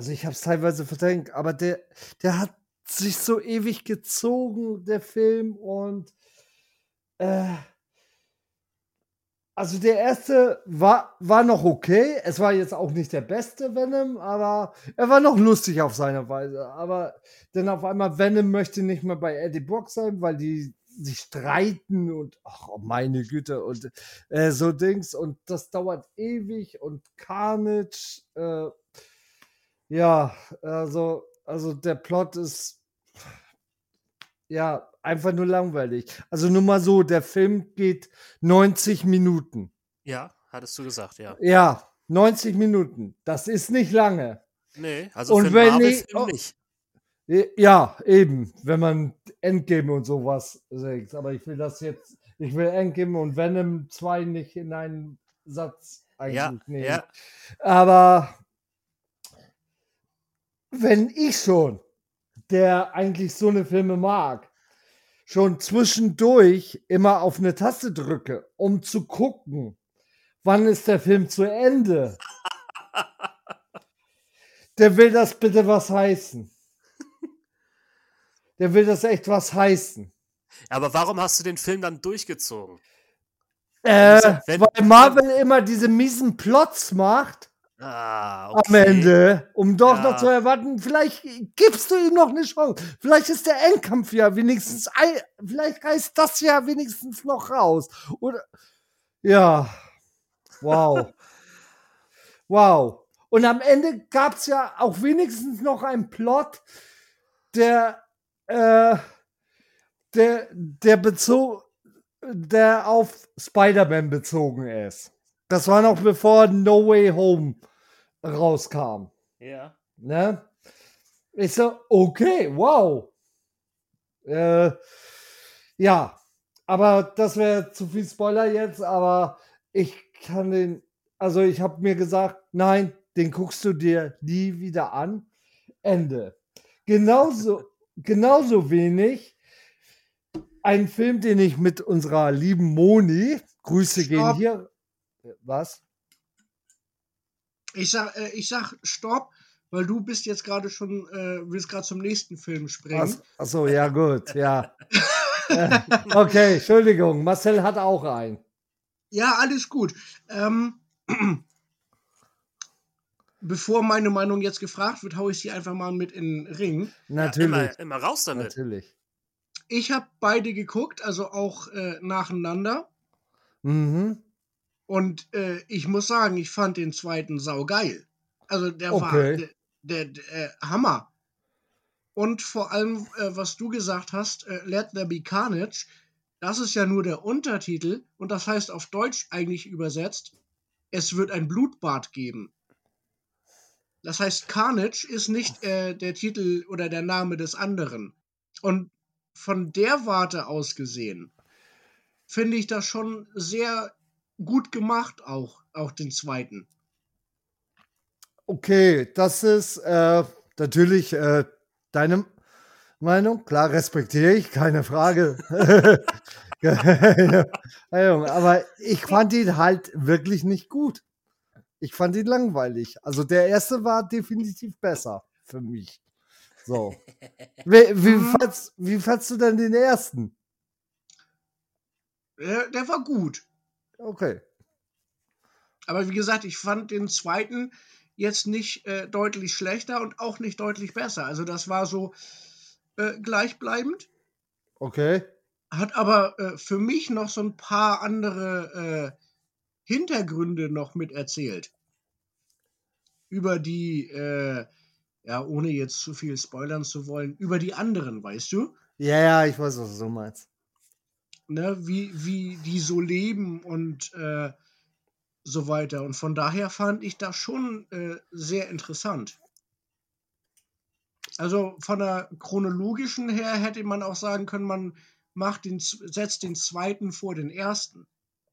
also ich habe es teilweise verdrängt, aber der, der hat sich so ewig gezogen, der Film und äh, also der erste war, war noch okay. Es war jetzt auch nicht der beste Venom, aber er war noch lustig auf seine Weise. Aber dann auf einmal Venom möchte nicht mehr bei Eddie Brock sein, weil die sich streiten und ach oh meine Güte und äh, so Dings und das dauert ewig und Carnage äh, ja also also der Plot ist ja einfach nur langweilig also nur mal so der Film geht 90 Minuten Ja. hattest du gesagt, ja. Ja, 90 Minuten. Das ist nicht lange. Nee, also Und für wenn einen ich- oh. nicht. Ja, eben, wenn man Endgame und sowas sagt. Aber ich will das jetzt, ich will Endgame und Venom 2 nicht in einen Satz eigentlich Ja, nehmen. ja. Aber wenn ich schon, der eigentlich so eine Filme mag, schon zwischendurch immer auf eine Taste drücke, um zu gucken, wann ist der Film zu Ende, *laughs* der will das bitte was heißen. Der will das echt was heißen. Aber warum hast du den Film dann durchgezogen? Äh, wenn- weil Marvel immer diese miesen Plots macht Ah, am Ende, um doch Ja. noch zu erwarten, vielleicht gibst du ihm noch eine Chance. Vielleicht ist der Endkampf ja wenigstens, ein, vielleicht reißt das ja wenigstens noch raus. Oder, ja, wow. *laughs* wow. Und am Ende gab es ja auch wenigstens noch einen Plot, der, äh, der, der bezog, der auf Spider-Man bezogen ist. Das war noch bevor No Way Home rauskam. Ja. Ne? Ich so, okay, wow. Äh, ja, aber das wäre zu viel Spoiler jetzt, aber ich kann den, also ich habe mir gesagt, nein, den guckst du dir nie wieder an. Ende. Genauso, *laughs* genauso wenig ein Film, den ich mit unserer lieben Moni, Grüße gehen Stopp. hier. Was? Ich sag, äh, ich sag Stopp, weil du bist jetzt gerade schon, äh, willst gerade zum nächsten Film springen. Ach, achso, ja, gut, ja. Äh, okay, Entschuldigung, Marcel hat auch einen. Ja, alles gut. Ähm, bevor meine Meinung jetzt gefragt wird, hau ich sie einfach mal mit in den Ring. Natürlich. Ja, immer, immer raus damit. natürlich. Ich habe beide geguckt, also auch äh, nacheinander. Mhm. Und äh, ich muss sagen, ich fand den zweiten saugeil. Also der war Okay. der, der, der äh, Hammer. Und vor allem, äh, was du gesagt hast, äh, Let There Be Carnage, das ist ja nur der Untertitel und das heißt auf Deutsch eigentlich übersetzt, es wird ein Blutbad geben. Das heißt, Carnage ist nicht äh, der Titel oder der Name des anderen. Und von der Warte aus gesehen, finde ich das schon sehr gut gemacht, auch, auch den zweiten. Okay, das ist äh, natürlich äh, deine Meinung. Klar, respektiere ich, keine Frage. *laughs* Aber ich fand ihn halt wirklich nicht gut. Ich fand ihn langweilig. Also der erste war definitiv besser für mich. So. Wie, wie, fandst, wie fandst du denn den ersten? Der, der war gut. Okay. Aber wie gesagt, ich fand den zweiten jetzt nicht äh, deutlich schlechter und auch nicht deutlich besser. Also das war so äh, gleichbleibend. Okay. Hat aber äh, für mich noch so ein paar andere äh, Hintergründe noch mit erzählt. Über die, äh, ja, ohne jetzt zu viel spoilern zu wollen, über die anderen, weißt du? Ja, ja, ich weiß, was du meinst. Ne, wie, wie die so leben und äh, so weiter. Und von daher fand ich das schon äh, sehr interessant. Also von der chronologischen her hätte man auch sagen können, man macht den, setzt den zweiten vor den ersten.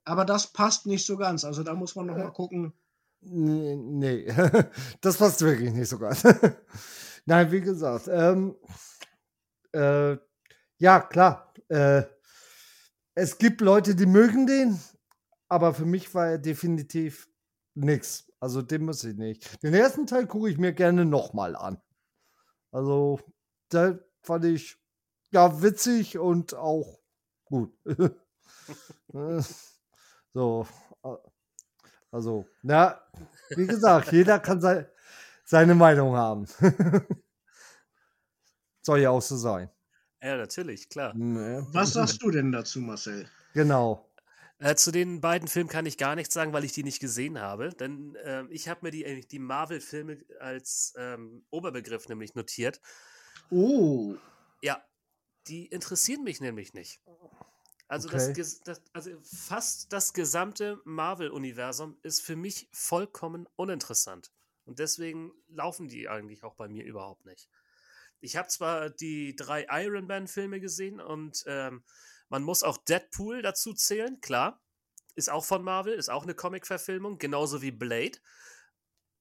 Aber das passt nicht so ganz. Also da muss man noch mal gucken. Nee, nee. *laughs* das passt wirklich nicht so ganz. *laughs* Nein, wie gesagt, ähm, äh, ja, klar. Äh, es gibt Leute, die mögen den, aber für mich war er definitiv nix. Also den muss ich nicht. Den ersten Teil gucke ich mir gerne nochmal an. Also, da fand ich ja witzig und auch gut. *laughs* So, äh, also, na, wie gesagt, jeder kann sei, seine Meinung haben. *laughs* Soll ja auch so sein. Ja, natürlich, klar. Ne? Was sagst *laughs* du denn dazu, Marcel? Genau. Äh, zu den beiden Filmen kann ich gar nichts sagen, weil ich die nicht gesehen habe. Denn äh, ich habe mir die, äh, die Marvel-Filme als ähm, Oberbegriff nämlich notiert. Oh, Ja, die interessieren mich nämlich nicht. Also, Okay. das, das, also fast das gesamte Marvel-Universum ist für mich vollkommen uninteressant. Und deswegen laufen die eigentlich auch bei mir überhaupt nicht. Ich habe zwar die drei Iron Man-Filme gesehen und ähm, man muss auch Deadpool dazu zählen, klar. Ist auch von Marvel, ist auch eine Comic-Verfilmung, genauso wie Blade.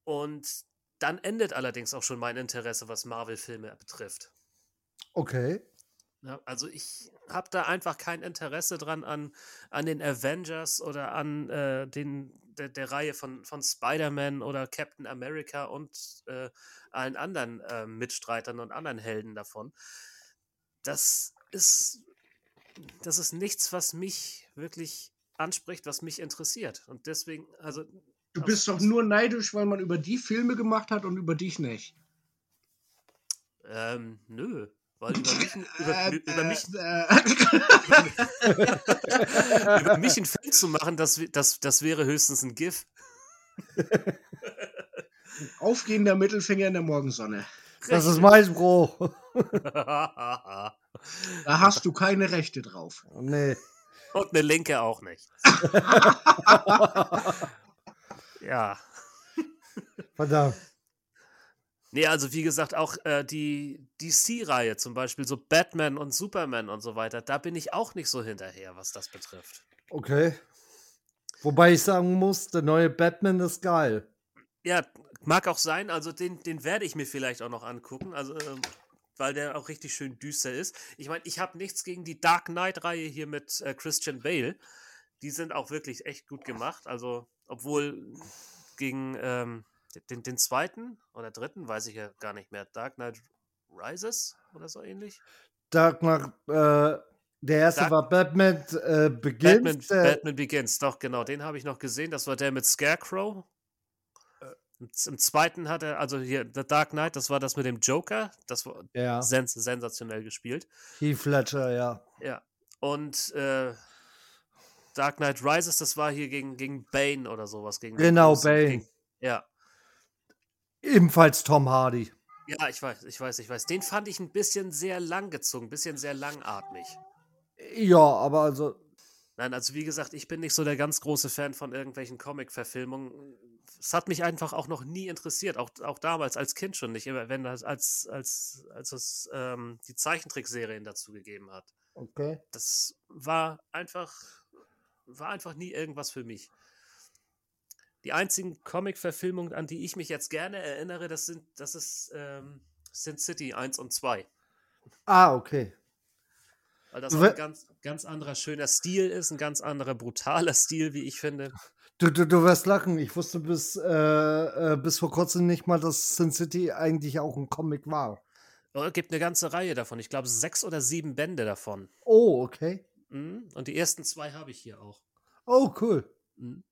Und dann endet allerdings auch schon mein Interesse, was Marvel-Filme betrifft. Okay. Ja, also ich habe da einfach kein Interesse dran an, an den Avengers oder an äh, den, der, der Reihe von, von Spider-Man oder Captain America und äh, allen anderen äh, Mitstreitern und anderen Helden davon. Das ist, das ist nichts, was mich wirklich anspricht, was mich interessiert. Und deswegen, also. Du bist doch nur neidisch, weil man über die Filme gemacht hat und über dich nicht. Ähm, nö. Weil über mich, ein- über, über, mich, *laughs* über mich einen Film zu machen, das, das, das wäre höchstens ein GIF. *laughs* Aufgehender Mittelfinger in der Morgensonne. Das ist mein Spruch. *laughs* Da hast du keine Rechte drauf. nee. Und eine linke auch nicht. Ja. Verdammt. Nee, also wie gesagt, auch äh, die DC-Reihe zum Beispiel, so Batman und Superman und so weiter, da bin ich auch nicht so hinterher, was das betrifft. Okay. Wobei ich sagen muss, der neue Batman ist geil. Ja, mag auch sein, also den, den werde ich mir vielleicht auch noch angucken, also ähm, weil der auch richtig schön düster ist. Ich meine, ich habe nichts gegen die Dark Knight-Reihe hier mit äh, Christian Bale. Die sind auch wirklich echt gut gemacht. Also, obwohl gegen ähm, den, den zweiten oder dritten, weiß ich ja gar nicht mehr, Dark Knight Rises oder so ähnlich. Dark Knight, äh, der erste Dark- war Batman äh, Begins. Batman, der, Batman Begins, doch, genau, den habe ich noch gesehen. Das war der mit Scarecrow. Im z- Im zweiten hat er, also hier, The Dark Knight, das war das mit dem Joker. Das war ja, sens sensationell gespielt. Heath Ledger, ja. Ja. Und äh, Dark Knight Rises, das war hier gegen, gegen Bane oder sowas. Gegen Genau, Bane. Gegen, ja. Ebenfalls Tom Hardy. Ja, ich weiß, ich weiß, ich weiß. Den fand ich ein bisschen sehr lang gezogen, ein bisschen sehr langatmig. Ja, aber also, Nein, also wie gesagt, ich bin nicht so der ganz große Fan von irgendwelchen Comic-Verfilmungen. Es hat mich einfach auch noch nie interessiert, auch, auch damals als Kind schon nicht, wenn das als, als, als es ähm, die Zeichentrickserien dazu gegeben hat. okay. Das war einfach, war einfach nie irgendwas für mich. Die einzigen Comic-Verfilmungen, an die ich mich jetzt gerne erinnere, das sind, das ist ähm, Sin City 1 und 2. Ah, okay. Weil das ein ganz, ganz anderer schöner Stil ist, ein ganz anderer brutaler Stil, wie ich finde. Du, du, du wirst lachen. Ich wusste bis, äh, äh, bis vor kurzem nicht mal, dass Sin City eigentlich auch ein Comic war. Oh, Es gibt eine ganze Reihe davon. Ich glaube, sechs oder sieben Bände davon. Oh, okay. Mhm. Und die ersten zwei habe ich hier auch. Oh, cool. Mhm.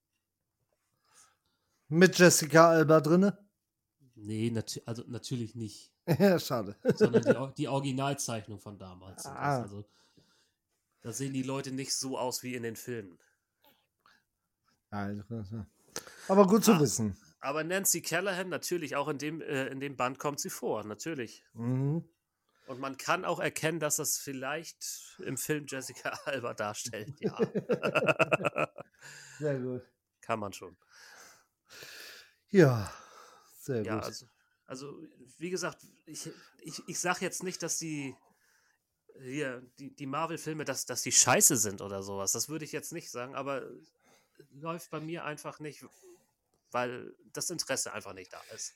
Mit Jessica Alba drinne? Nee, natu also natürlich nicht. *laughs* ja, schade. Sondern die, die Originalzeichnung von damals. Ah. Also, da sehen die Leute nicht so aus wie in den Filmen. Also, Aber gut zu Ah. wissen. Aber Nancy Callahan, natürlich, auch in dem, äh, in dem Band kommt sie vor, natürlich. Mhm. Und man kann auch erkennen, dass das vielleicht im Film Jessica *laughs* Alba darstellt. Ja, *laughs* Sehr gut. kann man schon. Ja, sehr Ja, gut. also, also wie gesagt, ich, ich, ich sage jetzt nicht, dass die hier, die, die Marvel-Filme, dass, dass die scheiße sind oder sowas. Das würde ich jetzt nicht sagen, aber läuft bei mir einfach nicht, weil das Interesse einfach nicht da ist.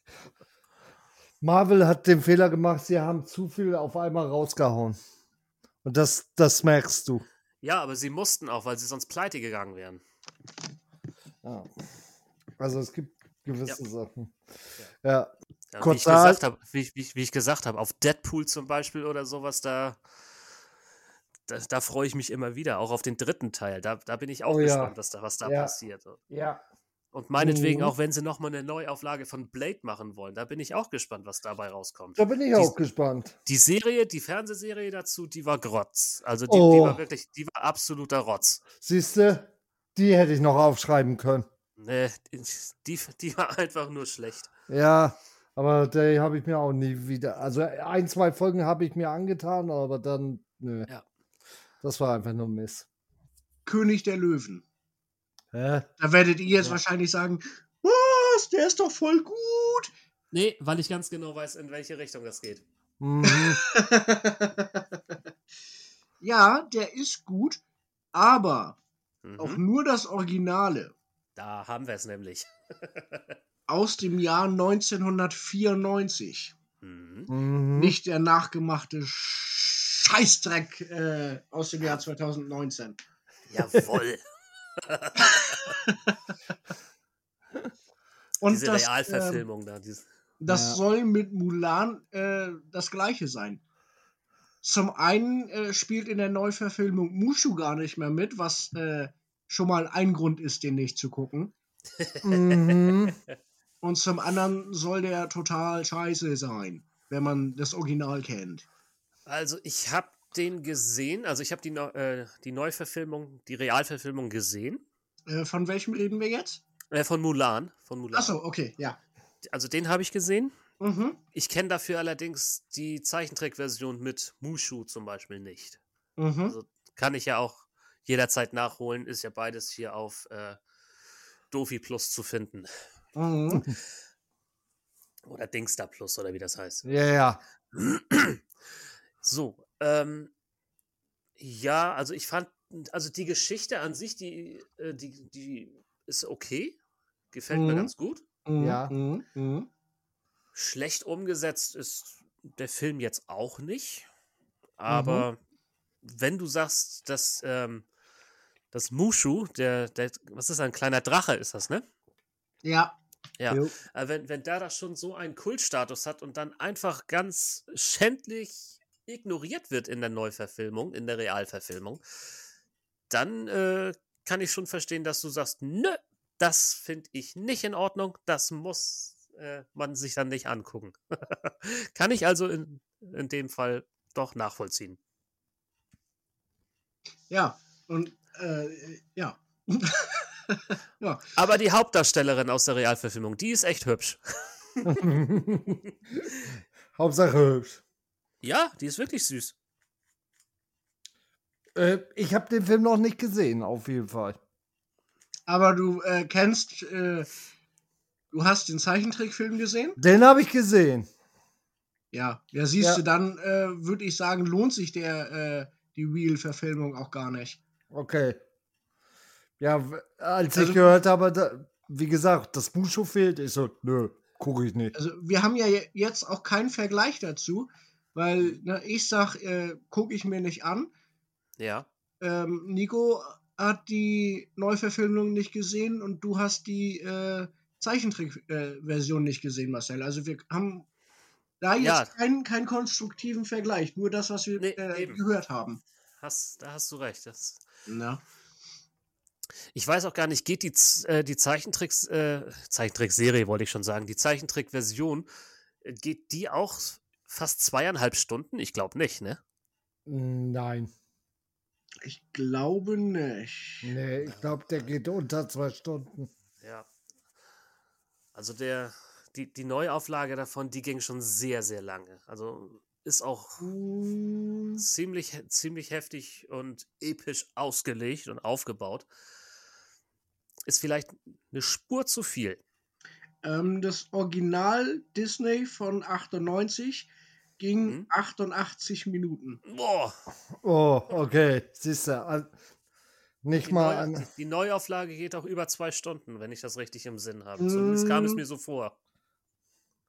Marvel hat den Fehler gemacht, sie haben zu viel auf einmal rausgehauen. Und das, das merkst du. Ja, aber sie mussten auch, weil sie sonst pleite gegangen wären. Ja. Also es gibt gewisse Ja. Sachen. Ja. Ja, wie, Kurz ich gesagt hab, wie, wie, wie ich gesagt habe, auf Deadpool zum Beispiel oder sowas, da, da, da freue ich mich immer wieder, auch auf den dritten Teil. Da, da bin ich auch Oh ja. gespannt, was da, was da Ja. passiert. Ja. Und meinetwegen Mhm. auch, wenn sie nochmal eine Neuauflage von Blade machen wollen, da bin ich auch gespannt, was dabei rauskommt. Da bin ich Die- auch gespannt. Die Serie, die Fernsehserie dazu, die war Grotz. Also die, die Oh. war wirklich, die war absoluter Rotz. Siehst du, die hätte ich noch aufschreiben können. Nee, die, die war *laughs* einfach nur schlecht. Ja, aber die habe ich mir auch nie wieder. Also ein, zwei Folgen habe ich mir angetan, aber dann, nö. Ja. Das war einfach nur Mist. König der Löwen. Hä? Da werdet ihr jetzt Ja. wahrscheinlich sagen, was, der ist doch voll gut. Nee, weil ich ganz genau weiß, in welche Richtung das geht. Mhm. *laughs* ja, der ist gut, aber auch Mhm. nur das Originale Da haben wir es nämlich. *laughs* aus dem Jahr 1994. Mhm. Mhm. Nicht der nachgemachte Scheißdreck äh, aus dem Jahr 2019. Jawohl. *laughs* Und Diese das, ähm, Realverfilmung da. Dieses, das Ja. soll mit Mulan äh, das gleiche sein. Zum einen äh, spielt in der Neuverfilmung Mushu gar nicht mehr mit, was äh, schon mal ein Grund ist, den nicht zu gucken. Mhm. Und zum anderen soll der total scheiße sein, wenn man das Original kennt. Also ich habe den gesehen, also ich habe die, äh, die Neuverfilmung, die Realverfilmung gesehen. Äh, von welchem reden wir jetzt? Äh, von Mulan. Von Mulan. Achso, okay, ja. Also den habe ich gesehen. Mhm. Ich kenne dafür allerdings die Zeichentrickversion mit Mushu zum Beispiel nicht. Mhm. Also kann ich ja auch jederzeit nachholen. Ist ja beides hier auf äh, Dofi Plus zu finden. Mhm. *laughs* Oder Dingster Plus oder wie das heißt. Ja, ja. So, ähm, ja, also ich fand, also die Geschichte an sich, die, äh, die, die ist okay. Gefällt mir Mhm. ganz gut. Mhm. Ja. Mhm. Mhm. Schlecht umgesetzt ist der Film jetzt auch nicht. Aber wenn du sagst, dass ähm, das Mushu, der, der, was ist ein kleiner Drache, ist das, ne? Ja. Ja. Jo. Äh, wenn, wenn der da schon so einen Kultstatus hat und dann einfach ganz schändlich ignoriert wird in der Neuverfilmung, in der Realverfilmung, dann äh, kann ich schon verstehen, dass du sagst, nö, das finde ich nicht in Ordnung, das muss äh, man sich dann nicht angucken. *laughs* kann ich also in, in dem Fall doch nachvollziehen. Ja. Und äh, ja. *laughs* ja. Aber die Hauptdarstellerin aus der Realverfilmung, die ist echt hübsch. *laughs* Hauptsache hübsch. Ja, die ist wirklich süß. Äh, ich habe den Film noch nicht gesehen, auf jeden Fall. Aber du äh, kennst, äh, du hast den Zeichentrickfilm gesehen? Den habe ich gesehen. Ja. Ja, siehst Ja. du, dann äh, würde ich sagen, lohnt sich der, äh, die Real-Verfilmung auch gar nicht. Okay. Ja, als Also- ich gehört habe, da, wie gesagt, das Mushu fehlt, ich so, nö, gucke ich nicht. Also wir haben ja je- jetzt auch keinen Vergleich dazu, weil ne, ich sag, äh, gucke ich mir nicht an. Ja. Ähm, Nico hat die Neuverfilmung nicht gesehen und du hast die äh, Zeichentrick-Version nicht gesehen, Marcel. Also wir haben da jetzt Ja. keinen, keinen konstruktiven Vergleich, nur das, was wir Nee, äh, gehört haben. Hast, da hast du recht. Das, Na? Ich weiß auch gar nicht, geht die, äh, die Zeichentricks, äh, Zeichentrickserie, wollte ich schon sagen, die Zeichentrickversion, äh, geht die auch fast zweieinhalb Stunden? Ich glaube nicht, ne? Nein. Ich glaube nicht. Nee, ich glaube, der geht unter zwei Stunden. Ja. Also der, die, die Neuauflage davon, die ging schon sehr, sehr lange. Also ist auch ziemlich, ziemlich heftig und episch ausgelegt und aufgebaut. Ist vielleicht eine Spur zu viel. Ähm, das Original Disney von 98 ging Mhm. 88 Minuten. Boah, Oh, okay. Siehst du, nicht die, mal Neu an. die, die Neuauflage geht auch über zwei Stunden, wenn ich das richtig im Sinn habe. Zumindest kam es Mm. mir so vor.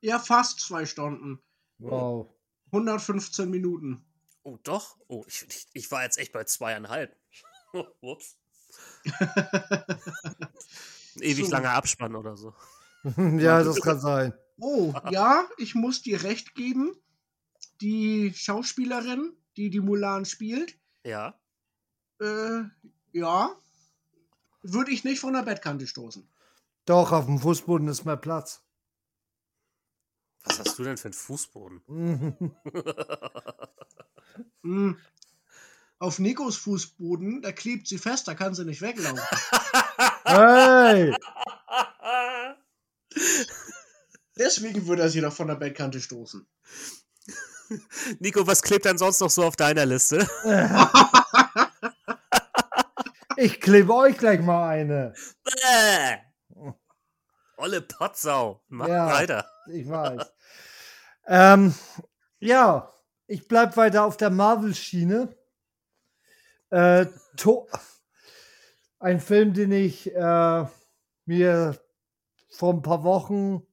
Ja, fast zwei Stunden. Wow. 115 Minuten. Oh, doch? Oh, ich, ich, ich war jetzt echt bei zweieinhalb. *laughs* Ups. *laughs* Ewig So. langer Abspann oder so. *laughs* ja, das kann sein. Oh, ja, ich muss dir recht geben. Die Schauspielerin, die die Mulan spielt, Ja. äh, ja, würde ich nicht von der Bettkante stoßen. Doch, auf dem Fußboden ist mehr Platz. Was hast du denn für einen Fußboden? *laughs* Hm. Auf Nikos Fußboden, da klebt sie fest, da kann sie nicht weglaufen. *laughs* hey! Deswegen würde er sie doch von der Bettkante stoßen. *laughs* Nico, was klebt denn sonst noch so auf deiner Liste? Ich klebe euch gleich mal eine. Bäh. Olle Potsau. Mach Ja. weiter. Ich weiß. ähm, ja, ich bleib weiter auf der Marvel-Schiene. Äh, ein Film, den ich äh, mir vor ein paar Wochen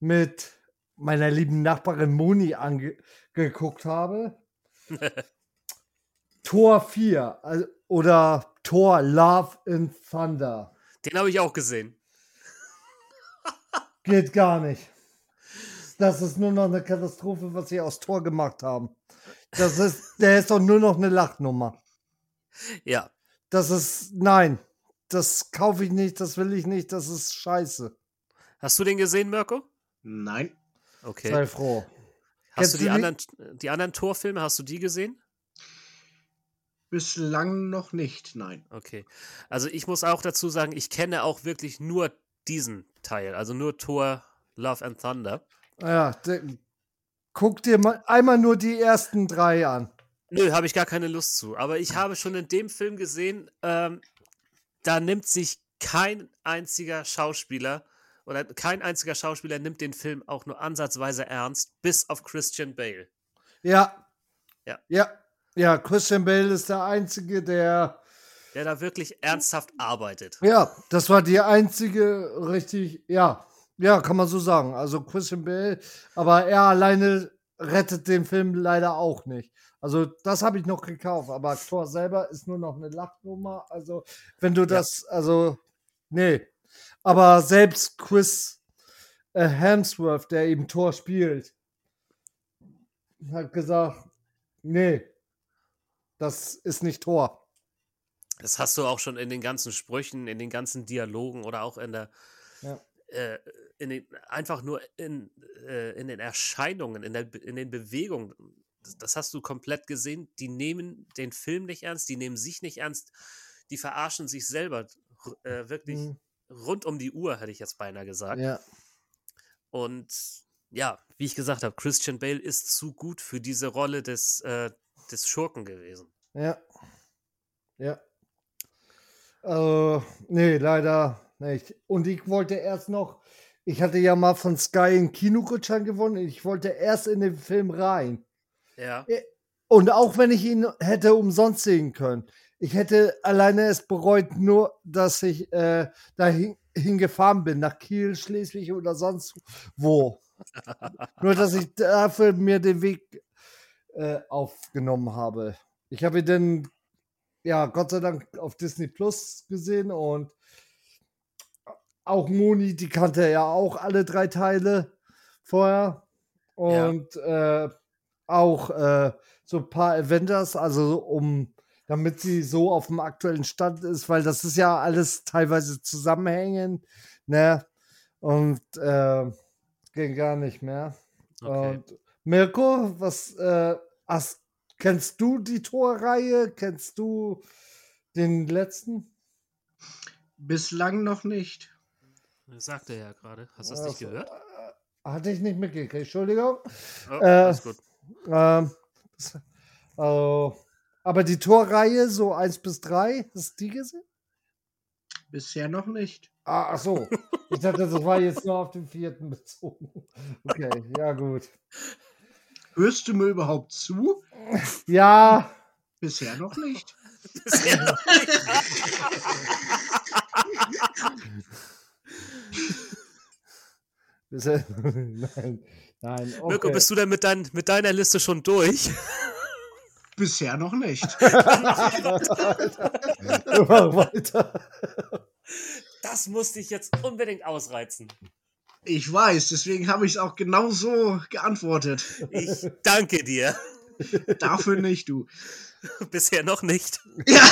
mit meiner lieben Nachbarin Moni angeguckt habe. *laughs* Tor 4 also, oder Tor Love in Thunder. Den habe ich auch gesehen. Geht gar nicht. Das ist nur noch eine Katastrophe, was sie aus Tor gemacht haben. Das ist, der ist doch nur noch eine Lachnummer. Ja. Das ist, nein, das kaufe ich nicht, das will ich nicht, das ist scheiße. Hast du den gesehen, Mirko? Nein. Okay. Sei froh. Hast du Kennst die du anderen, die anderen Torfilme, hast du die gesehen? Bislang noch nicht, nein. Okay. Also ich muss auch dazu sagen, ich kenne auch wirklich nur diesen Teil, also nur Tor Love and Thunder. Ja, de, guck dir mal einmal nur die ersten drei an. Nö, habe ich gar keine Lust zu. Aber ich habe schon in dem Film gesehen, ähm, da nimmt sich kein einziger Schauspieler oder kein einziger Schauspieler nimmt den Film auch nur ansatzweise ernst, bis auf Christian Bale. Ja. Ja. Ja. Ja, Christian Bale ist der Einzige, der. Der da wirklich ernsthaft arbeitet. Ja, das war die einzige richtig. Ja, ja, kann man so sagen. Also Christian Bale, aber er alleine rettet den Film leider auch nicht. Also das habe ich noch gekauft, aber Thor selber ist nur noch eine Lachnummer. Also wenn du das, also nee. Aber selbst Chris äh, Hemsworth, der eben Thor spielt, hat gesagt, nee, das ist nicht Thor. Das hast du auch schon in den ganzen Sprüchen, in den ganzen Dialogen oder auch in der Ja. äh, in den, einfach nur in, äh, in den Erscheinungen, in, der, in den Bewegungen. Das, das hast du komplett gesehen. Die nehmen den Film nicht ernst, die nehmen sich nicht ernst, die verarschen sich selber äh, wirklich Mhm. rund um die Uhr, hätte ich jetzt beinahe gesagt. Ja. Und ja, wie ich gesagt habe, Christian Bale ist zu gut für diese Rolle des, äh, des Schurken gewesen. Ja. Ja. Äh, nee, leider nicht. Und ich wollte erst noch, ich hatte ja mal von Sky einen Kinogutschein gewonnen. Ich wollte erst in den Film rein. Ja. Und auch wenn ich ihn hätte umsonst sehen können, ich hätte alleine es bereut, nur dass ich äh, dahin hingefahren bin, nach Kiel, Schleswig oder sonst wo. *laughs* nur dass ich dafür mir den Weg äh, aufgenommen habe. Ich habe ihn dann, ja, Gott sei Dank auf Disney Plus gesehen und auch Moni, die kannte ja auch alle drei Teile vorher. Ja. Und äh, auch äh, so ein paar Avengers, also um, damit sie so auf dem aktuellen Stand ist, weil das ist ja alles teilweise zusammenhängend, ne? Und äh, ging gar nicht mehr. Okay. Und Mirko, was äh, hast, kennst du die Torreihe? Kennst du den letzten? Bislang noch nicht. Das sagt er ja gerade. Hast du das Ach nicht gehört? äh, Hatte ich nicht mitgekriegt, Entschuldigung. Oh, äh, alles gut. Ähm, also, aber die Torreihe, so 1 bis 3, hast du die gesehen? Bisher noch nicht. Ah, ach so. Ich dachte, das war jetzt nur auf den vierten bezogen. Okay, ja, gut. Hörst du mir überhaupt zu? *laughs* Ja, Bisher noch nicht. Bisher noch *laughs* nicht. bisher- nein, nein. Okay. Mirko, bist du denn mit, dein, mit deiner Liste schon durch? Bisher noch nicht. *laughs* Mach weiter. Das musste ich jetzt unbedingt ausreizen. Ich weiß, deswegen habe ich es auch genau so geantwortet. Ich danke dir. Dafür nicht, du. *laughs* Bisher noch nicht. Ja.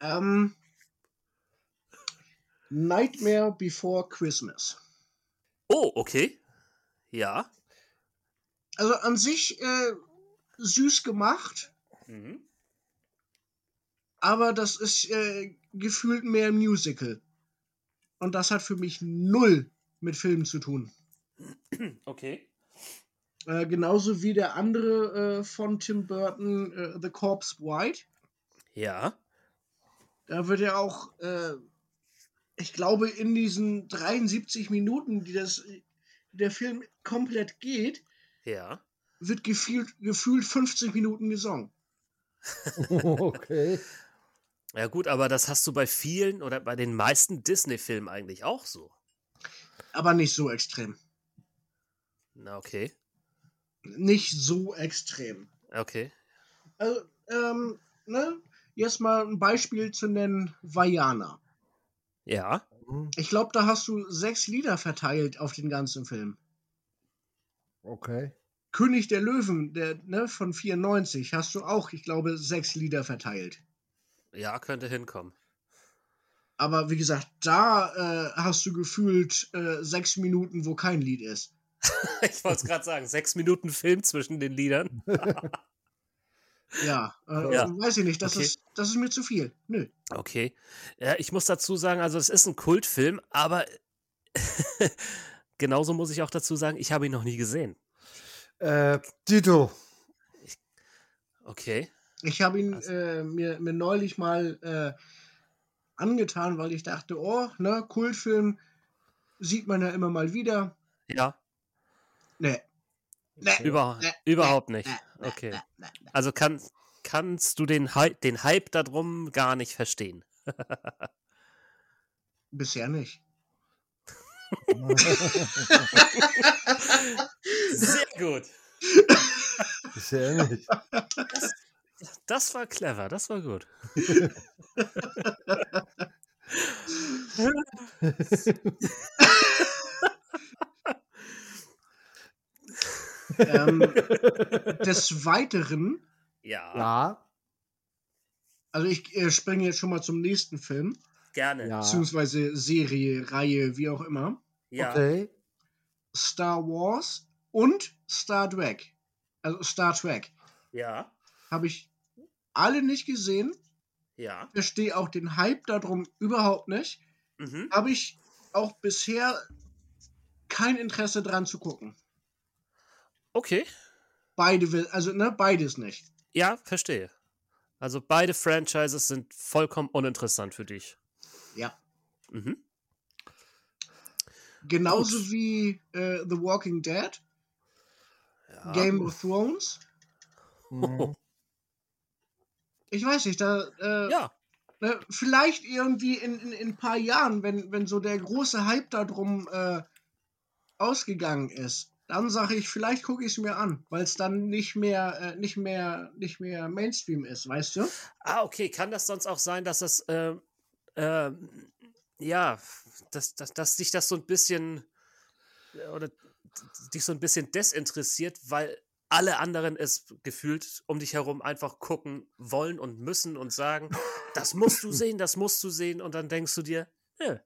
*laughs* ähm, Nightmare Before Christmas. Oh, okay. Ja. Also an sich äh, süß gemacht, Mhm. Aber das ist äh, gefühlt mehr ein Musical. Und das hat für mich null mit Filmen zu tun. *clears throat* Okay. Äh, genauso wie der andere äh, von Tim Burton, äh, The Corpse White. Ja. Da wird ja auch, äh, ich glaube, in diesen 73 Minuten, die das, der Film komplett geht, Ja. wird gefühlt, gefühlt 50 Minuten gesungen. *laughs* okay. Ja, gut, aber das hast du bei vielen oder bei den meisten Disney-Filmen eigentlich auch so. Aber nicht so extrem. Na, okay. Nicht so extrem. Okay. Also, ähm, ne? Jetzt mal ein Beispiel zu nennen: Vajana. Ja. Ich glaube, da hast du sechs Lieder verteilt auf den ganzen Film. Okay. König der Löwen, der, ne, von 94, hast du auch, ich glaube, sechs Lieder verteilt. Ja, könnte hinkommen. Aber wie gesagt, da äh, hast du gefühlt äh, sechs Minuten, wo kein Lied ist. *laughs* ich wollte es gerade sagen, sechs Minuten Film zwischen den Liedern. *laughs* Ja, äh, Ja. weiß ich nicht, das, Okay. ist, das ist mir zu viel. Nö. Okay. Ja, ich muss dazu sagen, also es ist ein Kultfilm, aber *laughs* genauso muss ich auch dazu sagen, ich habe ihn noch nie gesehen. Äh, Dito. Okay. Ich habe ihn Also- äh, mir, mir neulich mal äh, angetan, weil ich dachte, oh, ne, Kultfilm sieht man ja immer mal wieder. Ja, Nee. Nee. über, Nee, überhaupt nicht. nee, Okay. nee, nee, nee. Also kann, kannst du den, Hy den Hype darum gar nicht verstehen. *laughs* Bisher nicht. *laughs* Sehr gut. Bisher nicht. Das war clever, das war gut. ähm, *laughs* des Weiteren, Ja, Ja. also ich äh, springe jetzt schon mal zum nächsten Film, gerne. Ja. beziehungsweise Serie, Reihe, wie auch immer. Ja. Okay. Star Wars und Star Trek. Also Star Trek. Ja. Habe ich alle nicht gesehen. Ja. Verstehe auch den Hype darum überhaupt nicht. Mhm. Habe ich auch bisher kein Interesse dran zu gucken. Okay. Beide will, also ne, beides nicht. Ja, verstehe. Also beide Franchises sind vollkommen uninteressant für dich. Ja. Mhm. Genauso Gut. wie äh, The Walking Dead, Ja. Game of Thrones. Mhm. Ich weiß nicht, da äh, ja. ne, vielleicht irgendwie in, in, in ein paar Jahren, wenn, wenn so der große Hype darum äh, ausgegangen ist, dann sage ich, vielleicht gucke ich es mir an, weil es dann nicht mehr, äh, nicht mehr, nicht mehr Mainstream ist, weißt du? Ah, okay. Kann das sonst auch sein, dass das, ähm, ähm, ja, dass, dass, dass dich das so ein bisschen äh, oder dich so ein bisschen desinteressiert, weil alle anderen es gefühlt um dich herum einfach gucken wollen und müssen und sagen, das musst du sehen, das musst du sehen und dann denkst du dir, nö,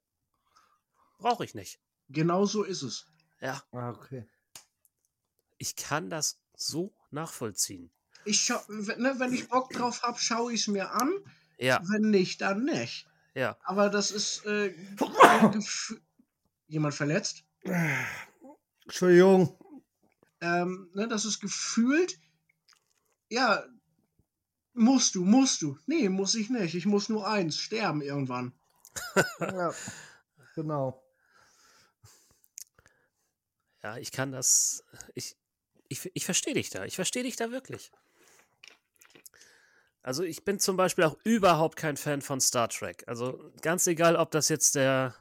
brauche ich nicht. Genau so ist es. Ja, Ah, okay. ich kann das so nachvollziehen. Ich schau, wenn- ne, wenn ich Bock drauf habe, schaue ich es mir an. Ja, Wenn nicht, dann nicht. ja. Aber das ist äh, *laughs* jemand verletzt. Entschuldigung. Ähm, ne, das ist gefühlt, ja, musst du, musst du. Nee, muss ich nicht. Ich muss nur eins, sterben irgendwann. *laughs* Ja. Genau. Ja, ich kann das. Ich, ich, ich verstehe dich da. Ich verstehe dich da wirklich. Also ich bin zum Beispiel auch überhaupt kein Fan von Star Trek. Also ganz egal, ob das jetzt der,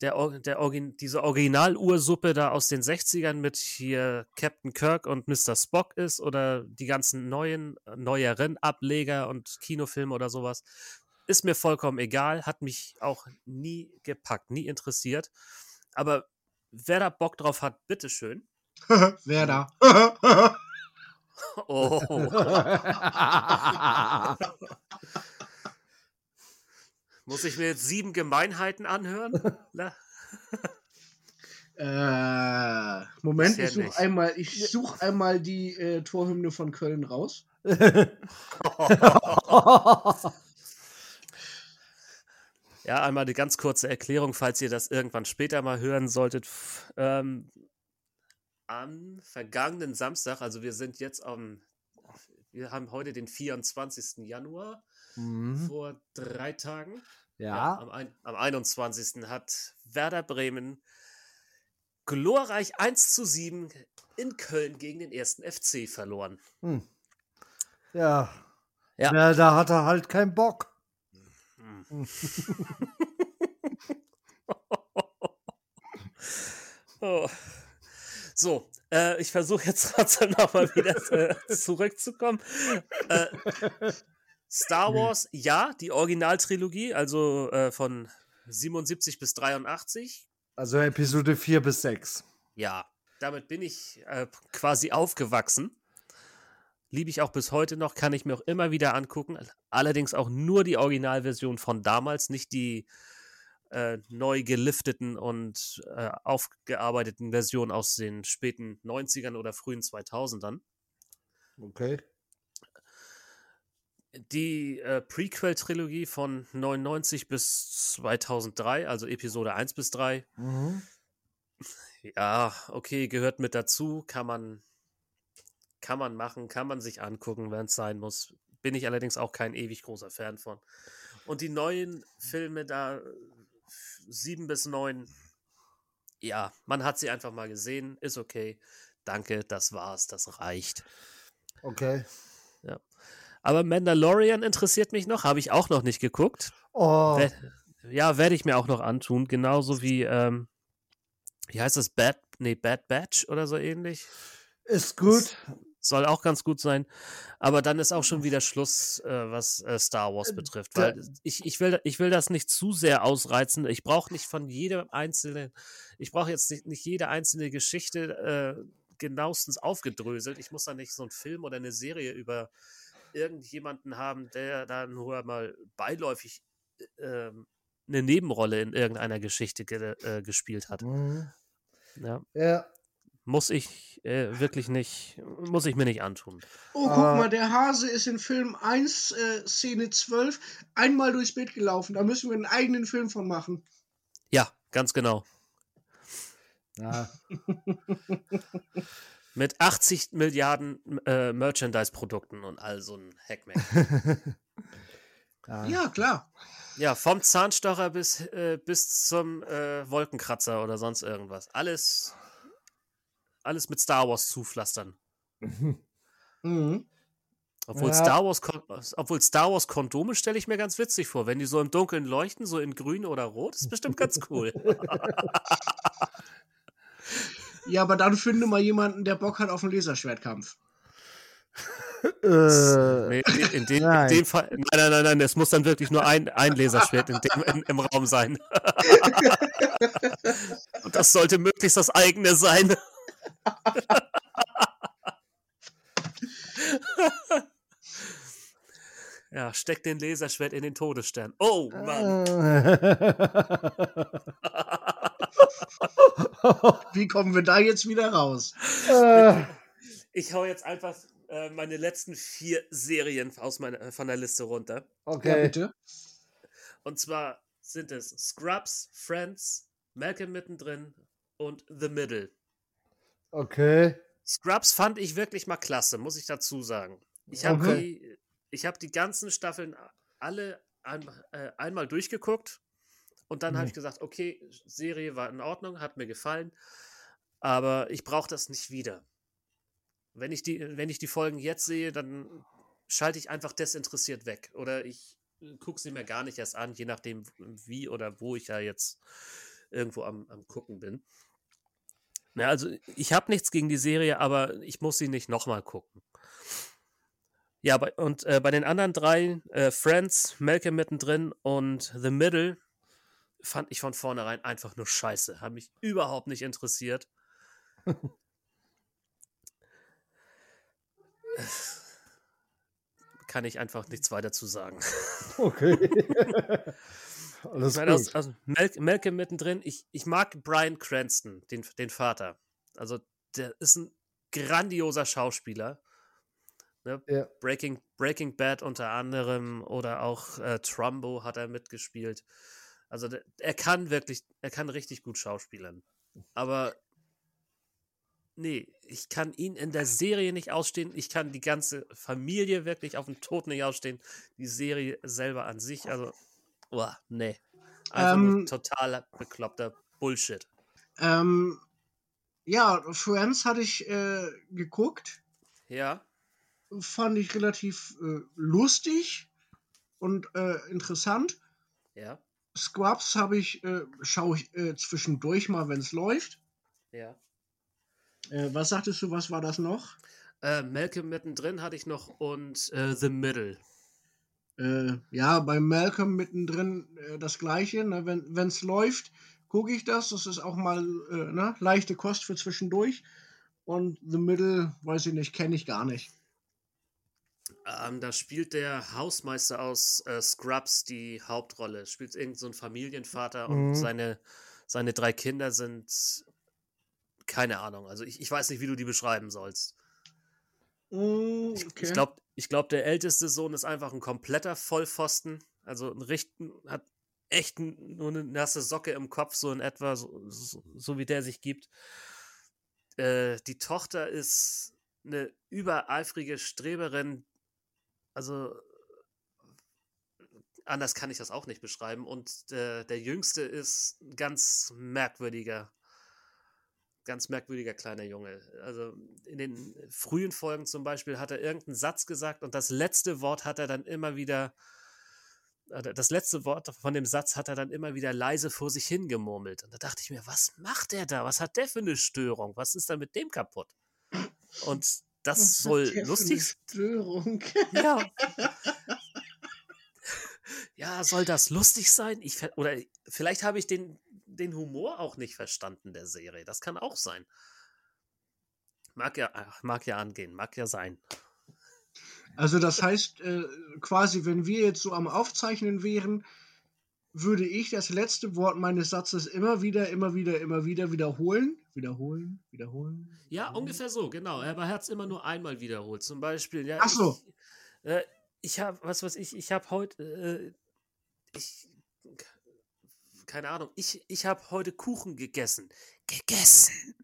der, der diese Original-Ursuppe da aus den 60ern mit hier Captain Kirk und Mr. Spock ist oder die ganzen neuen, neueren Ableger und Kinofilme oder sowas. Ist mir vollkommen egal, hat mich auch nie gepackt, nie interessiert. Aber wer da Bock drauf hat, bitteschön. *laughs* Wer da? *laughs* Oh. *laughs* Muss ich mir jetzt sieben Gemeinheiten anhören? *laughs* *laughs* Äh, Moment, Bisher ich suche einmal, ich such einmal die äh, Torhymne von Köln raus. *laughs* Ja, einmal eine ganz kurze Erklärung, falls ihr das irgendwann später mal hören solltet. Ähm, am vergangenen Samstag, also wir sind jetzt am, wir haben heute den 24. Januar, Mhm. vor drei Tagen. Ja. am, ein, am 21. hat Werder Bremen glorreich 1 zu 7 in Köln gegen den ersten FC verloren. Hm. Ja. Ja. ja. Da hat er halt keinen Bock. Hm. *laughs* oh. So, äh, ich versuche jetzt trotzdem nochmal wieder äh, zurückzukommen. Äh, *laughs* Star Wars, ja, die Originaltrilogie, also äh, von 77 bis 83. Also Episode 4 bis 6. Ja, damit bin ich äh, quasi aufgewachsen. Liebe ich auch bis heute noch, kann ich mir auch immer wieder angucken. Allerdings auch nur die Originalversion von damals, nicht die äh, neu gelifteten und äh, aufgearbeiteten Versionen aus den späten 90ern oder frühen 2000ern. Okay. Die äh, Prequel-Trilogie von 99 bis 2003, also Episode 1 bis 3, Mhm. ja, okay, gehört mit dazu, kann man, kann man machen, kann man sich angucken, wenn es sein muss. Bin ich allerdings auch kein ewig großer Fan von. Und die neuen Filme da, 7 bis 9, ja, man hat sie einfach mal gesehen, ist okay. Danke, das war's, das reicht. Okay. Aber Mandalorian interessiert mich noch, habe ich auch noch nicht geguckt. Oh, Wer- Ja, werde ich mir auch noch antun. Genauso wie, ähm, wie heißt das? Bad, nee, Bad Batch oder so ähnlich. ist gut. Soll auch ganz gut sein. Aber dann ist auch schon wieder Schluss, äh, was äh, Star Wars betrifft. Weil ich, ich, will, ich will das nicht zu sehr ausreizen. Ich brauche nicht von jedem einzelnen, ich brauche jetzt nicht, nicht jede einzelne Geschichte äh, genauestens aufgedröselt. Ich muss da nicht so einen Film oder eine Serie über irgendjemanden haben, der da nur mal beiläufig äh, ähm, eine Nebenrolle in irgendeiner Geschichte ge äh, gespielt hat. Mhm. Ja. Ja. Muss ich äh, wirklich nicht, muss ich mir nicht antun. Oh, guck Ah. mal, der Hase ist in Film 1, äh, Szene 12, einmal durchs Bild gelaufen. Da müssen wir einen eigenen Film von machen. Ja, ganz genau. ja. *laughs* *laughs* Mit 80 Milliarden äh, Merchandise-Produkten und all so ein Hackmack. *laughs* ja. Ja, klar. ja, vom Zahnstocher bis, äh, bis zum äh, Wolkenkratzer oder sonst irgendwas. Alles, alles mit Star Wars zupflastern. Mhm. Obwohl, Ja. Star Wars obwohl Star Wars Kondome stelle ich mir ganz witzig vor. Wenn die so im Dunkeln leuchten, so in grün oder rot, ist bestimmt ganz cool. *laughs* Ja, aber dann finde mal jemanden, der Bock hat auf einen Laserschwertkampf. Äh, in, dem, in nein. dem Fall, nein, nein, nein, nein, es muss dann wirklich nur ein, ein Laserschwert in dem, in, im Raum sein. *laughs* Und das sollte möglichst das eigene sein. ja, steck den Laserschwert in den Todesstern. Oh, Mann. *laughs* *laughs* Wie kommen wir da jetzt wieder raus? äh, Ich hau jetzt einfach äh, meine letzten vier Serien aus meiner, von der Liste runter. Ja, okay. bitte. Und zwar sind es Scrubs, Friends, Malcolm mittendrin und The Middle. Okay. Scrubs fand ich wirklich mal klasse, muss ich dazu sagen. Ich habe Okay. die, ich hab die ganzen Staffeln alle ein, äh, einmal durchgeguckt und dann habe Mhm. ich gesagt, okay, Serie war in Ordnung, hat mir gefallen, aber ich brauche das nicht wieder. Wenn ich, die, wenn ich die Folgen jetzt sehe, dann schalte ich einfach desinteressiert weg oder ich gucke sie mir gar nicht erst an, je nachdem, wie oder wo ich ja jetzt irgendwo am, am gucken bin. Ja, also ich habe nichts gegen die Serie, aber ich muss sie nicht nochmal gucken. Ja, bei, und äh, bei den anderen drei, äh, Friends, Malcolm mittendrin und The Middle, fand ich von vornherein einfach nur scheiße. Hat mich überhaupt nicht interessiert. *laughs* Kann ich einfach nichts weiter zu sagen. Okay. *laughs* Alles Ich meine, aus, aus Mal Malcolm mittendrin, ich, ich mag Brian Cranston, den, den Vater. Also, der ist ein grandioser Schauspieler. Ne? Ja. Breaking, Breaking Bad unter anderem oder auch äh, Trumbo hat er mitgespielt. Also, der, er kann wirklich, er kann richtig gut schauspielern. Aber nee, ich kann ihn in der Serie nicht ausstehen. Ich kann die ganze Familie wirklich auf den Tod nicht ausstehen. Die Serie selber an sich, also, oh, nee. Einfach ähm, total bekloppter Bullshit. Ähm, ja, Friends hatte ich äh, geguckt. Ja. Fand ich relativ äh, lustig und äh, interessant. Ja. Scrubs habe ich, äh, schaue ich äh, zwischendurch mal, wenn es läuft. Ja. Äh, was sagtest du, was war das noch? Äh, Malcolm mittendrin hatte ich noch und äh, The Middle. Äh, ja, bei Malcolm mittendrin äh, das gleiche. Ne? Wenn es läuft, gucke ich das. Das ist auch mal äh, ne? leichte Kost für zwischendurch. Und The Middle, weiß ich nicht, kenne ich gar nicht. Ähm, da spielt der Hausmeister aus äh, Scrubs die Hauptrolle. Spielt irgend so ein Familienvater mhm. und seine, seine drei Kinder sind keine Ahnung. Also ich, ich weiß nicht, wie du die beschreiben sollst. Mm, okay. Ich, ich glaube, ich glaub, der älteste Sohn ist einfach ein kompletter Vollpfosten. Also ein Richten hat echt nur eine nasse Socke im Kopf, so in etwa, so, so, so wie der sich gibt. Äh, die Tochter ist eine übereifrige Streberin. Also anders kann ich das auch nicht beschreiben. Und der, der Jüngste ist ein ganz merkwürdiger ganz merkwürdiger kleiner Junge. Also in den frühen Folgen zum Beispiel hat er irgendeinen Satz gesagt und das letzte Wort hat er dann immer wieder, das letzte Wort von dem Satz hat er dann immer wieder leise vor sich hingemurmelt. Und da dachte ich mir, was macht der da? Was hat der für eine Störung? Was ist da mit dem kaputt? Und das was soll lustig Störung. Ja. *laughs* ja, soll das lustig sein? Ich, oder vielleicht habe ich den den Humor auch nicht verstanden der Serie. Das kann auch sein. Mag ja, mag ja angehen, mag ja sein. Also das heißt, äh, quasi, wenn wir jetzt so am Aufzeichnen wären, würde ich das letzte Wort meines Satzes immer wieder, immer wieder, immer wieder wiederholen. Wiederholen, wiederholen. Ja, wiederholen. ungefähr so, genau. Aber er hat es immer nur einmal wiederholt. Zum Beispiel, ja. Ach so. Ich, äh, ich habe, was weiß ich, ich habe heute, äh, ich keine Ahnung, ich, ich habe heute Kuchen gegessen. Gegessen.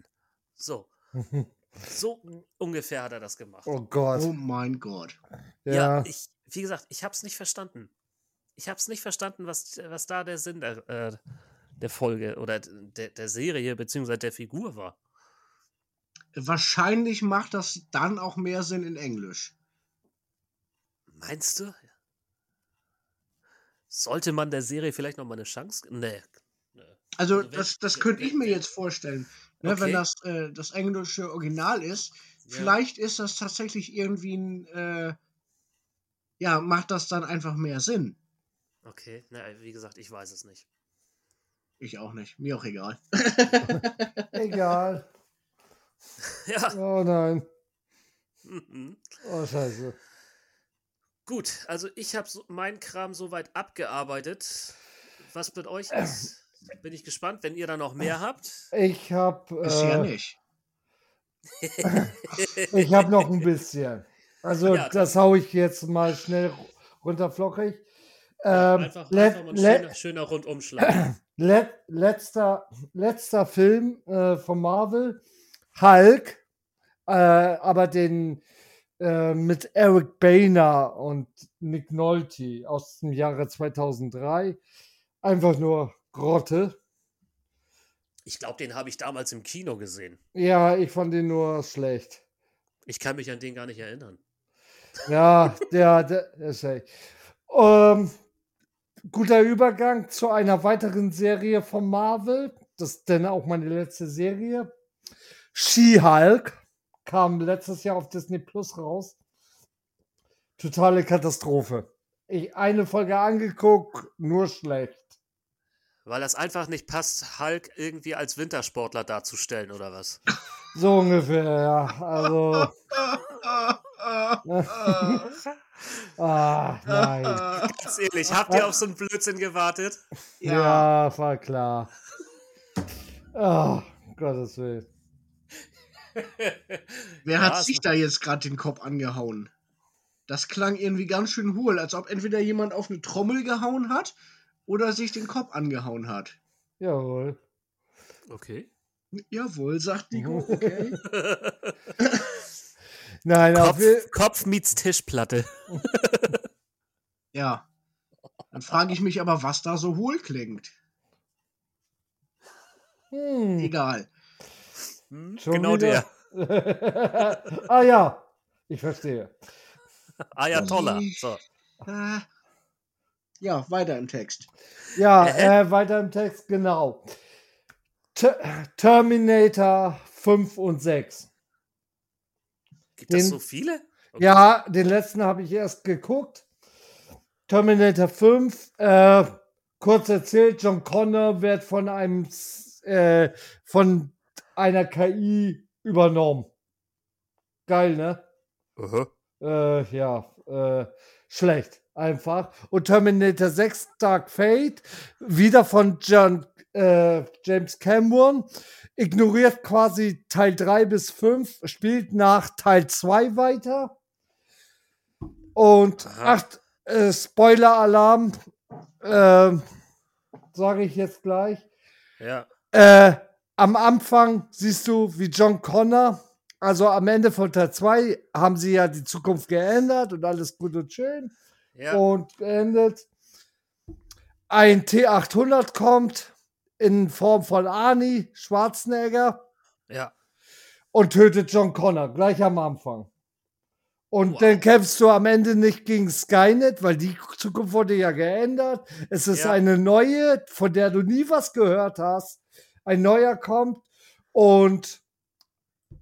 So. *laughs* so ungefähr hat er das gemacht. Oh Gott. Oh mein Gott. Ja, ja ich, wie gesagt, ich habe es nicht verstanden. Ich habe es nicht verstanden, was, was da der Sinn der, äh, der Folge oder der, der Serie beziehungsweise der Figur war. Wahrscheinlich macht das dann auch mehr Sinn in Englisch. Meinst du? Sollte man der Serie vielleicht noch mal eine Chance? Nee. Also, also das, das könnte ich mir jetzt vorstellen. Ne, okay. Wenn das äh, das englische Original ist, ja. vielleicht ist das tatsächlich irgendwie ein, äh, ja, macht das dann einfach mehr Sinn. Okay, na, wie gesagt, ich weiß es nicht. Ich auch nicht. Mir auch egal. *laughs* *laughs* egal. Ja. Oh nein. Mhm. Oh, scheiße. Gut, also ich habe so meinen Kram soweit abgearbeitt. Was mit euch ist, bin ich gespannt, wenn ihr da noch mehr habt. Ich habe. Bisher äh, nicht. *laughs* ich habe noch ein bisschen. Also, ja, das haue ich jetzt mal schnell runterflockig. Ähm, einfach, einfach mal ein schöner, schöner Rundumschlag. *clears throat* Let, letzter, letzter Film äh, von Marvel, Hulk, äh, aber den äh, mit Eric Boehner und Nick Nolte aus dem Jahre 2003. Einfach nur Grotte. Ich glaube, den habe ich damals im Kino gesehen. Ja, ich fand den nur schlecht. Ich kann mich an den gar nicht erinnern. Ja, der, der, der ist schlecht. Ähm, guter Übergang zu einer weiteren Serie von Marvel. Das ist dann auch meine letzte Serie. She-Hulk kam letztes Jahr auf Disney Plus raus. Totale Katastrophe. Ich eine Folge angeguckt, nur schlecht. Weil das einfach nicht passt, Hulk irgendwie als Wintersportler darzustellen, oder was? So ungefähr, ja. Also. *laughs* ah, nein. Ganz ehrlich, habt ihr auf so einen Blödsinn gewartet? Ja, ja war klar. Oh, Gottes Willen. Wer hat sich da jetzt gerade den Kopf angehauen? Das klang irgendwie ganz schön hohl, als ob entweder jemand auf eine Trommel gehauen hat oder sich den Kopf angehauen hat. Jawohl. Okay. Jawohl, sagt Nico. Okay. *laughs* Nein, auf Kopf, je- Kopf meets Tischplatte. *laughs* ja. Dann frage ich mich aber, was da so hohl klingt. hm, Egal. Hm, schon genau wieder- der. *laughs* ah ja, ich verstehe. Ayatollah. Ich- So. Äh, ja, weiter im Text. Ja, Äh? äh, weiter im Text, genau. Ter Terminator 5 und 6. Gibt es so viele? Okay. Ja, den letzten habe ich erst geguckt. Terminator 5, äh, kurz erzählt, John Connor wird von einem äh, von einer KI übernommen. Geil, ne? Äh, ja, äh, schlecht, einfach. Und Terminator 6 Dark Fate, wieder von John, äh, James Cameron, ignoriert quasi Teil 3 bis 5, spielt nach Teil 2 weiter. Und Aha. ach, äh, Spoiler-Alarm, äh, sage ich jetzt gleich. Ja. Äh, am Anfang siehst du, wie John Connor, also am Ende von Teil 2 haben sie ja die Zukunft geändert und alles gut und schön Ja. und geendet. Ein T800 kommt in Form von Arnie Schwarzenegger ja. und tötet John Connor gleich am Anfang. Und Wow. dann kämpfst du am Ende nicht gegen Skynet, weil die Zukunft wurde ja geändert. Es ist Ja. eine neue, von der du nie was gehört hast. Ein neuer kommt und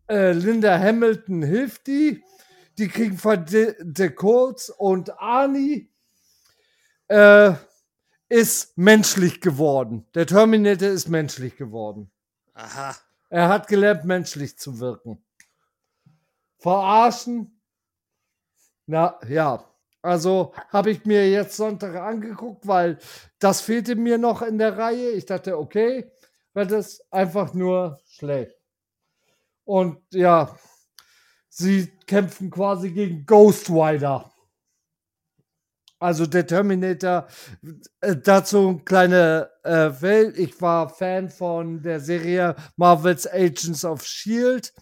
äh, Linda Hamilton hilft die. Die kriegen von The, Codes und Arnie äh, ist menschlich geworden. Der Terminator ist menschlich geworden. Aha. Er hat gelernt, menschlich zu wirken. Verarschen? Na ja, also habe ich mir jetzt Sonntag angeguckt, weil das fehlte mir noch in der Reihe. Ich dachte, okay, weil das einfach nur schlecht. Und ja, sie kämpfen quasi gegen Ghost Rider. Also der Terminator, äh, dazu ein kleine äh, Welt. Ich war Fan von der Serie Marvel's Agents of Shield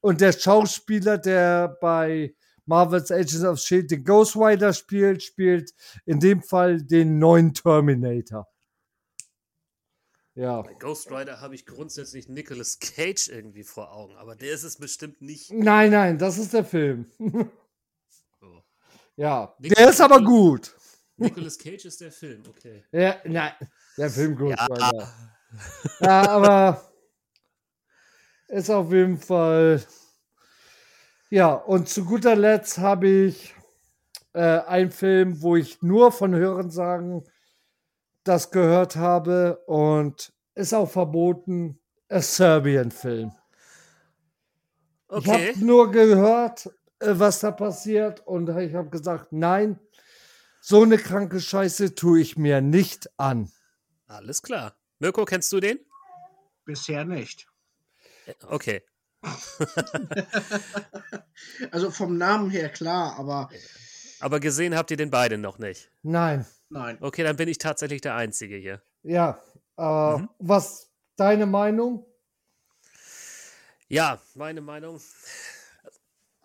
und der Schauspieler, der bei Marvel's Agents of Shield den Ghost Rider spielt, spielt in dem Fall den neuen Terminator. Ja. Bei Ghost Rider habe ich grundsätzlich Nicolas Cage irgendwie vor Augen, aber der ist es bestimmt nicht. Nein, nein, das ist der Film. *laughs* Ja, Nick- der ist aber gut. Nicolas Cage ist der Film, okay. Ja, nein, der Film Ghost Ja. Ja, aber ist auf jeden Fall. Ja, und zu guter Letzt habe ich äh, einen Film, wo ich nur von Hörensagen das gehört habe und ist auch verboten. A Serbian-Film. Ich Okay. habe nur gehört, was da passiert und ich habe gesagt, nein, so eine kranke Scheiße tue ich mir nicht an. Alles klar. Mirko, kennst du den? Bisher nicht. Okay. *laughs* Also vom Namen her klar, aber Aber gesehen habt ihr den beiden noch nicht. Nein, nein. Okay, dann bin ich tatsächlich der Einzige hier. ja. Äh, Mhm. Was deine Meinung? Ja, meine Meinung.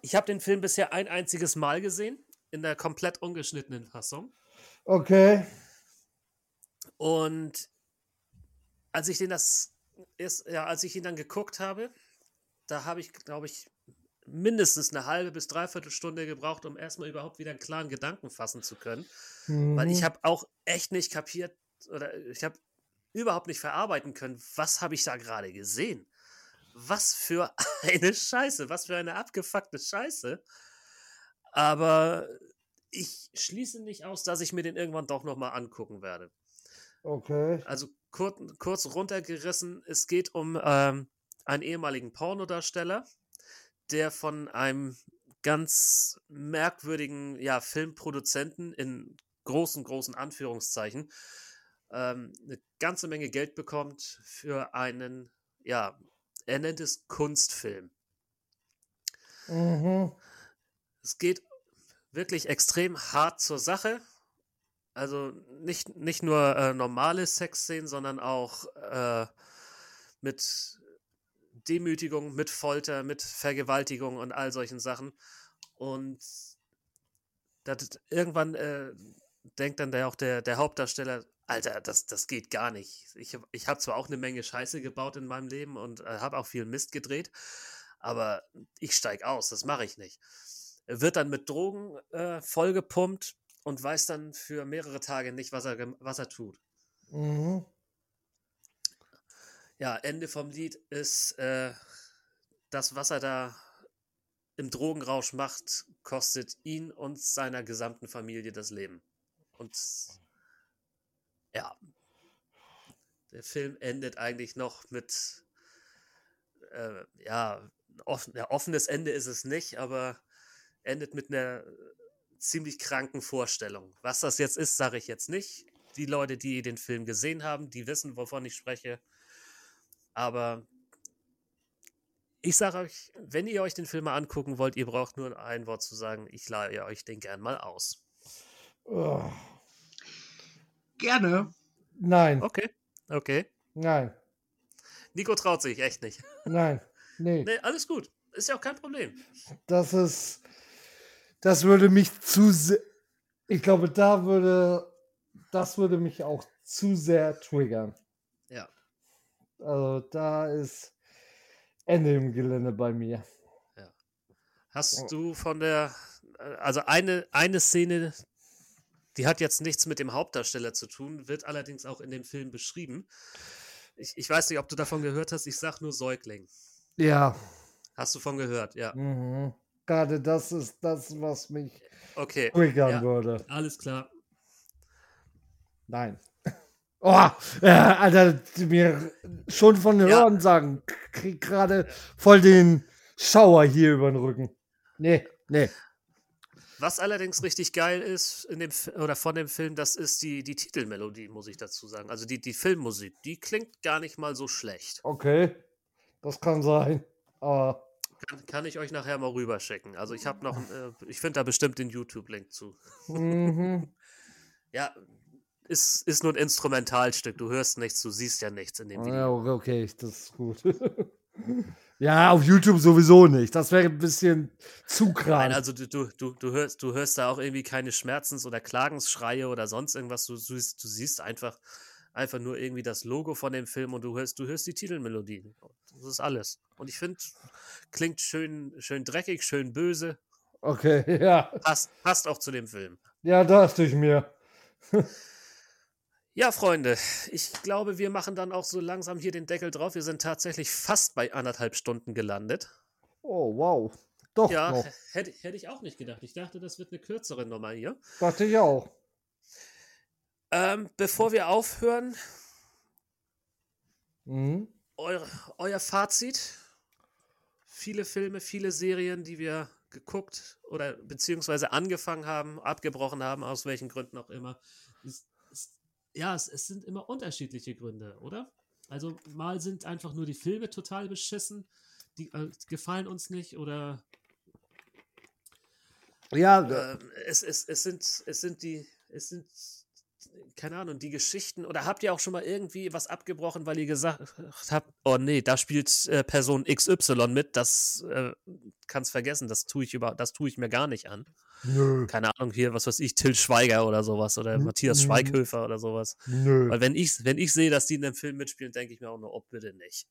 Ich habe den Film bisher ein einziges Mal gesehen, in der komplett ungeschnittenen Fassung. Okay. Und als ich den das erst, ja, als ich ihn dann geguckt habe, da habe ich, glaube ich, mindestens eine halbe bis dreiviertel Stunde gebraucht, um erstmal überhaupt wieder einen klaren Gedanken fassen zu können. Weil ich Mhm. habe auch echt nicht kapiert oder ich habe überhaupt nicht verarbeiten können, was habe ich da gerade gesehen. Was für *laughs* eine Scheiße, was für eine abgefuckte Scheiße. Aber ich schließe nicht aus, dass ich mir den irgendwann doch nochmal angucken werde. Okay. Also kurz, kurz runtergerissen, es geht um ähm, einen ehemaligen Pornodarsteller, der von einem ganz merkwürdigen ja, Filmproduzenten in großen, großen Anführungszeichen ähm, eine ganze Menge Geld bekommt für einen, ja, er nennt es Kunstfilm. Mhm. Es geht wirklich extrem hart zur Sache. Also nicht, nicht nur äh, normale Sexszenen, sondern auch äh, mit Demütigung, mit Folter, mit Vergewaltigung und all solchen Sachen. Und das, irgendwann äh, denkt dann der, auch der, der Hauptdarsteller, Alter, das, das geht gar nicht. Ich, ich habe zwar auch eine Menge Scheiße gebaut in meinem Leben und äh, habe auch viel Mist gedreht, aber ich steige aus, das mache ich nicht. Er wird dann mit Drogen äh, vollgepumpt und weiß dann für mehrere Tage nicht, was er, was er tut. Mhm. Ja, Ende vom Lied ist äh, das, was er da im Drogenrausch macht, kostet ihn und seiner gesamten Familie das Leben. Und ja, der Film endet eigentlich noch mit, äh, ja, offen, ja, offenes Ende ist es nicht, aber endet mit einer ziemlich kranken Vorstellung. Was das jetzt ist, sage ich jetzt nicht. Die Leute, die den Film gesehen haben, die wissen, wovon ich spreche. Aber ich sage euch, wenn ihr euch den Film mal angucken wollt, ihr braucht nur ein Wort zu sagen. Ich leihe euch den gern mal aus. Oh. Gerne. Nein. Okay. Okay. Nein. Nico traut sich echt nicht. *laughs* Nein. Nee. Nee, alles gut. Ist ja auch kein Problem. Das ist. Das würde mich zu sehr. Ich glaube, da würde. Das würde mich auch zu sehr triggern. Ja. Also da ist Ende im Gelände bei mir. Ja. Hast du von der, also eine, eine Szene, die hat jetzt nichts mit dem Hauptdarsteller zu tun, wird allerdings auch in dem Film beschrieben. Ich, ich weiß nicht, ob du davon gehört hast, ich sag nur Säugling. Ja. Hast du von gehört, ja. Mhm. Gerade das ist das, was mich okay. triggern ja, würde. Alles klar. Nein. *laughs* Oh, äh, Alter, mir schon von Hören ja. sagen, krieg gerade voll den Schauer hier über den Rücken. Nee, nee. Was allerdings richtig geil ist in dem oder von dem Film, das ist die, die Titelmelodie, muss ich dazu sagen. Also die, die Filmmusik, die klingt gar nicht mal so schlecht. Okay, das kann sein. Aber kann, kann ich euch nachher mal rüberschicken. Also ich habe noch, äh, ich finde da bestimmt den YouTube-Link zu. Mhm. *laughs* ja, ist, ist nur ein Instrumentalstück. Du hörst nichts, du siehst ja nichts in dem Video. Ja, okay, das ist gut. *laughs* ja, auf YouTube sowieso nicht. Das wäre ein bisschen zu krass. Nein, also du, du, du, du, hörst, du hörst da auch irgendwie keine Schmerzens- oder Klagensschreie oder sonst irgendwas. Du, du, du siehst einfach, einfach nur irgendwie das Logo von dem Film und du hörst, du hörst die Titelmelodie. Das ist alles. Und ich finde, klingt schön, schön dreckig, schön böse. Okay, *laughs* ja. Passt, passt auch zu dem Film. Ja, dachte ich mir. *laughs* Ja, Freunde, ich glaube, wir machen dann auch so langsam hier den Deckel drauf. Wir sind tatsächlich fast bei anderthalb Stunden gelandet. Oh, wow. Doch. Ja, hätte, hätte ich auch nicht gedacht. Ich dachte, das wird eine kürzere Nummer hier. Dachte ich auch. Ähm, bevor wir aufhören, mhm. euer, euer Fazit. Viele Filme, viele Serien, die wir geguckt oder beziehungsweise angefangen haben, abgebrochen haben, aus welchen Gründen auch immer. Ist, ja, es, es sind immer unterschiedliche Gründe, oder? Also mal sind einfach nur die Filme total beschissen, die äh, gefallen uns nicht oder ja, äh, es, es, es sind es sind die es sind keine Ahnung, die Geschichten, oder habt ihr auch schon mal irgendwie was abgebrochen, weil ihr gesagt habt, oh nee, da spielt äh, Person XY mit, das äh, kannst vergessen, das tue ich über, das tue ich mir gar nicht an. Nö. Keine Ahnung, hier, was weiß ich, Till Schweiger oder sowas oder N Matthias Schweighöfer oder sowas. Nö. Weil wenn ich, wenn ich sehe, dass die in einem Film mitspielen, denke ich mir auch nur, oh, bitte nicht.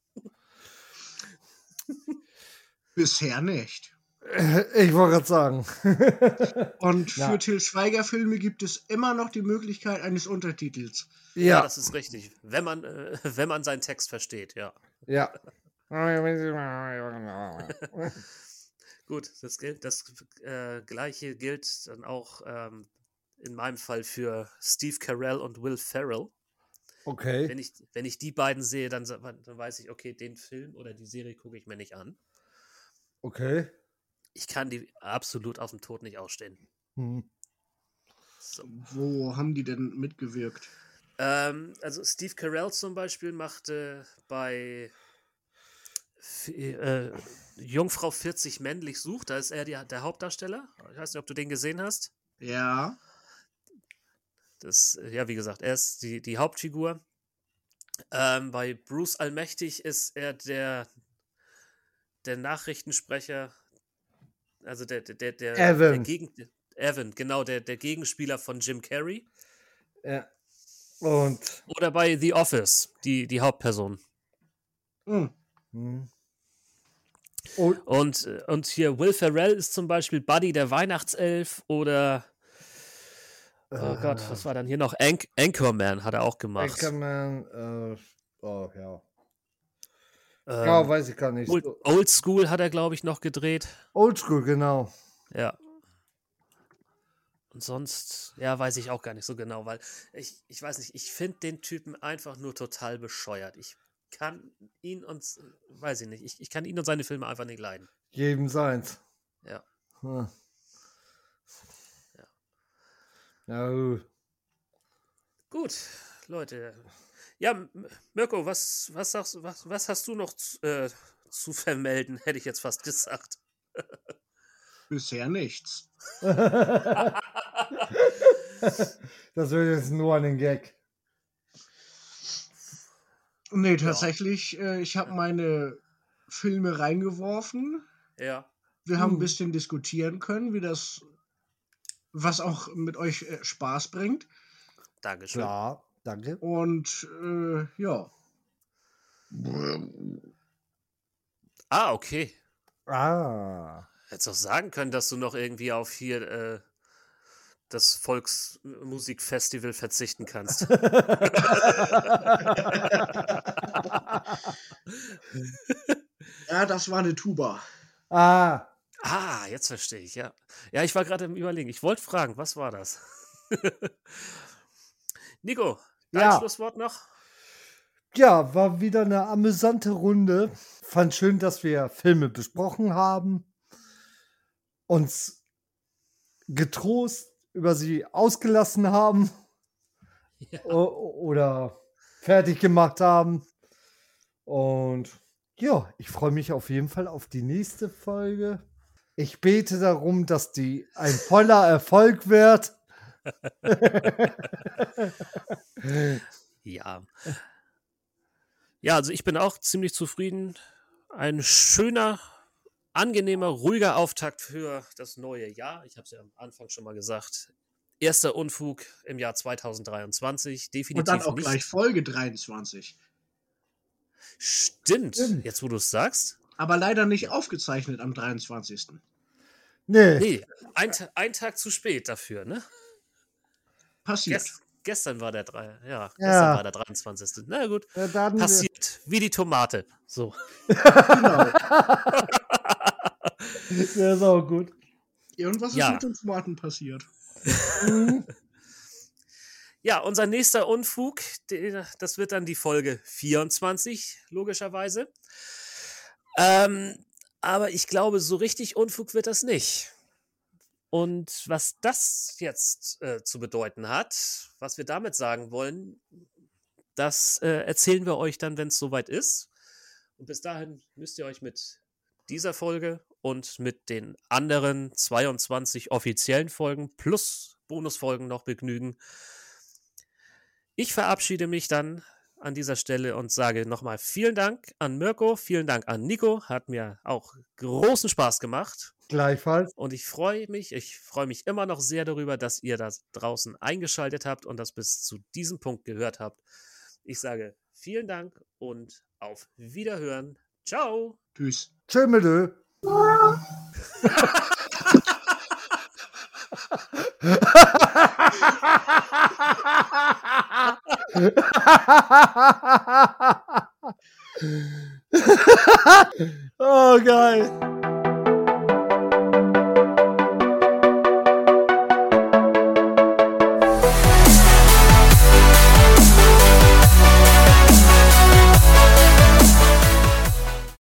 Bisher nicht. *laughs* Ich wollte gerade sagen. *laughs* Und für ja. Till Schweiger-Filme gibt es immer noch die Möglichkeit eines Untertitels. Ja, ja das ist richtig. Wenn man, äh, wenn man seinen Text versteht, ja. Ja. *laughs* Gut, das gilt, das äh, gleiche gilt dann auch ähm, in meinem Fall für Steve Carell und Will Ferrell. Okay. Wenn ich, wenn ich die beiden sehe, dann, dann weiß ich, okay, den Film oder die Serie gucke ich mir nicht an. Okay ich kann die absolut aus dem Tod nicht ausstehen. Hm. So. Wo haben die denn mitgewirkt? Ähm, also Steve Carell zum Beispiel machte bei äh, Jungfrau 40 männlich sucht, da ist er die, der Hauptdarsteller. Ich weiß nicht, ob du den gesehen hast. Ja. Das, ja, wie gesagt, er ist die, die Hauptfigur. Ähm, bei Bruce Allmächtig ist er der der Nachrichtensprecher, also der, der, der, Evan. der Gegen, Evan, genau, der, der Gegenspieler von Jim Carrey. Ja. Und. Oder bei The Office, die, die Hauptperson. Hm. Hm. Und, Und, äh, und hier Will Ferrell ist zum Beispiel Buddy der Weihnachtself oder oh Gott, was war dann hier noch? Anch Anchorman hat er auch gemacht. Anchorman, äh, oh ja. Ähm, ja, weiß ich gar nicht. Old, Old School hat er, glaube ich, noch gedreht. Oldschool, genau. Ja. Und sonst, ja, weiß ich auch gar nicht so genau, weil ich, ich weiß nicht, ich finde den Typen einfach nur total bescheuert. Ich kann ihn und, weiß ich nicht, ich, ich kann ihn und seine Filme einfach nicht leiden. Jedem seins. Ja. Hm. Ja. Ja. Gut, Leute. Ja, Mirko, was, was, sagst, was, was hast du noch zu, äh, zu vermelden, hätte ich jetzt fast gesagt. *laughs* Bisher nichts. *laughs* das wird jetzt nur ein Gag. Nee, tatsächlich, äh, ich habe meine Filme reingeworfen. Ja. Wir haben ein Hm. bisschen diskutieren können, wie das, was auch mit euch äh, Spaß bringt. Dankeschön. Klar, danke. Und äh, ja. Ah, okay. Ah. Hättest auch sagen können, dass du noch irgendwie auf hier äh, das Volksmusikfestival verzichten kannst. *laughs* Ja, das war eine Tuba. ah. ah, jetzt verstehe ich, ja. Ja, ich war gerade im Überlegen. Ich wollte fragen, was war das? *laughs* Nico, dein Ja. Schlusswort noch? Ja, war wieder eine amüsante Runde. Fand schön, dass wir Filme besprochen haben. Uns getrost über sie ausgelassen haben Ja. oder fertig gemacht haben. Und ja, ich freue mich auf jeden Fall auf die nächste Folge. Ich bete darum, dass die ein voller Erfolg wird. *laughs* Ja. Ja, also ich bin auch ziemlich zufrieden. Ein schöner, angenehmer, ruhiger Auftakt für das neue Jahr. Ich habe es ja am Anfang schon mal gesagt. Erster Unfug im Jahr 2023. Definitiv Und dann auch nicht. gleich Folge 23. Stimmt, Stimmt. jetzt wo du es sagst. Aber leider nicht aufgezeichnet am 23. Nee, Nee, ein, ein Tag zu spät dafür, ne? Passiert. Gest, gestern war der drei, ja, Ja. gestern war der 23. Na gut, ja, dann passiert. Wie die Tomate. So. *laughs* Genau. Der ist auch gut. Irgendwas ist Ja. mit den Tomaten passiert. *laughs* Ja, unser nächster Unfug, das wird dann die Folge 24, logischerweise. Ähm, aber ich glaube, so richtig Unfug wird das nicht. Und was das jetzt äh, zu bedeuten hat, was wir damit sagen wollen, das äh, erzählen wir euch dann, wenn es soweit ist. Und bis dahin müsst ihr euch mit dieser Folge und mit den anderen 22 offiziellen Folgen plus Bonusfolgen noch begnügen. Ich verabschiede mich dann an dieser Stelle und sage nochmal vielen Dank an Mirko, vielen Dank an Nico, hat mir auch großen Spaß gemacht. Gleichfalls. Und ich freue mich, ich freue mich immer noch sehr darüber, dass ihr da draußen eingeschaltet habt und das bis zu diesem Punkt gehört habt. Ich sage vielen Dank und auf Wiederhören. Ciao. Tschüss. Tschö mit *laughs* *laughs* Ö.